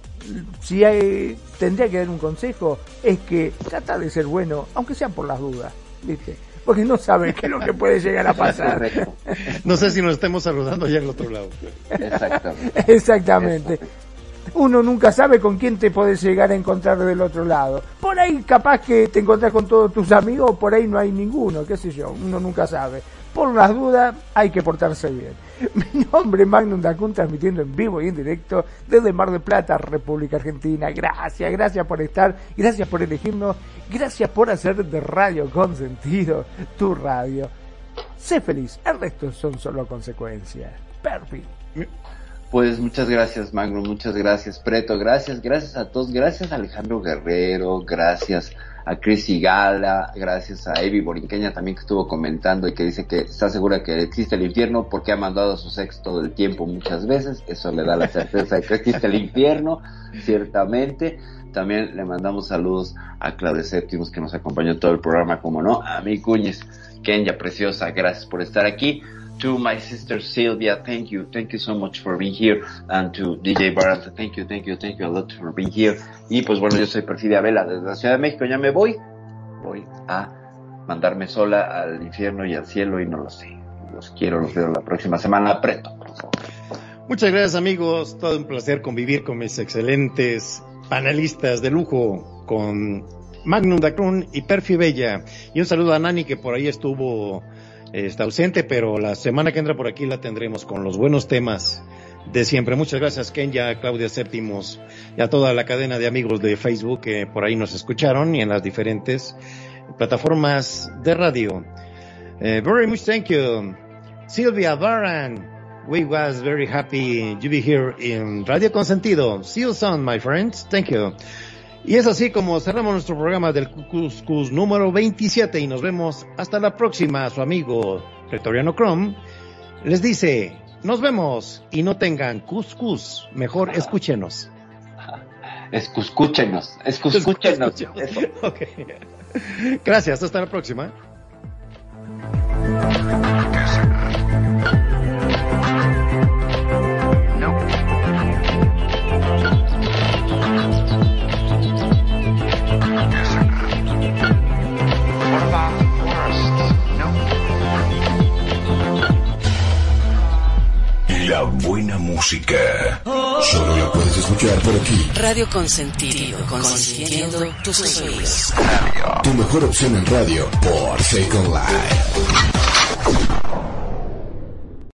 si hay- tendría que dar un consejo, es que trata de ser bueno, aunque sea por las dudas, ¿viste? Porque no sabes qué es lo que puede llegar a pasar. Correcto. No sé si nos estemos saludando allá al otro lado. Exactamente. Exactamente. Uno nunca sabe con quién te puedes llegar a encontrar del otro lado. Por ahí capaz que te encontrás con todos tus amigos, por ahí no hay ninguno, qué sé yo, uno nunca sabe. Por las dudas hay que portarse bien. Mi nombre es Magnum Dacun, transmitiendo en vivo y en directo desde Mar del Plata, República Argentina. Gracias, gracias por estar, gracias por elegirnos, gracias por hacer de Radio con sentido tu radio. Sé feliz, el resto son solo consecuencias. Perfecto. Pues muchas gracias, Magno, muchas gracias, Preto, gracias, gracias a todos, gracias Alejandro Guerrero, gracias a Chris Gala, gracias a Evi Borinqueña también que estuvo comentando y que dice que está segura que existe el infierno porque ha mandado a su sexo todo el tiempo muchas veces, eso le da la certeza de que existe el infierno, ciertamente. También le mandamos saludos a Claudia Séptimos que nos acompañó todo el programa, como no, a mi Cuñes. Kenya preciosa, gracias por estar aquí. To my sister Sylvia, thank you, thank you so much for being here. And to DJ Barata, thank you, thank you, thank you a lot for being here. Y pues bueno, yo soy Perfidia Vela desde la Ciudad de México, ya me voy. Voy a mandarme sola al infierno y al cielo y no lo sé. Los quiero, los veo la próxima semana. Preto, por favor. Muchas gracias amigos, todo un placer convivir con mis excelentes panelistas de lujo, con Magnum Dacrun y Perfi Bella. Y un saludo a Nani que por ahí estuvo, está ausente, pero la semana que entra por aquí la tendremos con los buenos temas de siempre. Muchas gracias Kenya, Claudia Séptimos y a toda la cadena de amigos de Facebook que por ahí nos escucharon y en las diferentes plataformas de radio. Eh, very much thank you. Silvia Baran, we was very happy to be here in Radio Consentido. See you soon, my friends. Thank you. Y es así como cerramos nuestro programa del Cuscus número 27 y nos vemos hasta la próxima. Su amigo Pretoriano Chrome les dice, nos vemos y no tengan Cuscus, mejor escúchenos. Escúchenos, escúchenos. Okay. Gracias, hasta la próxima. Música. Solo la puedes escuchar por aquí. Radio Consentido, consintiendo tus oídos. Tu mejor opción en radio por Second Life.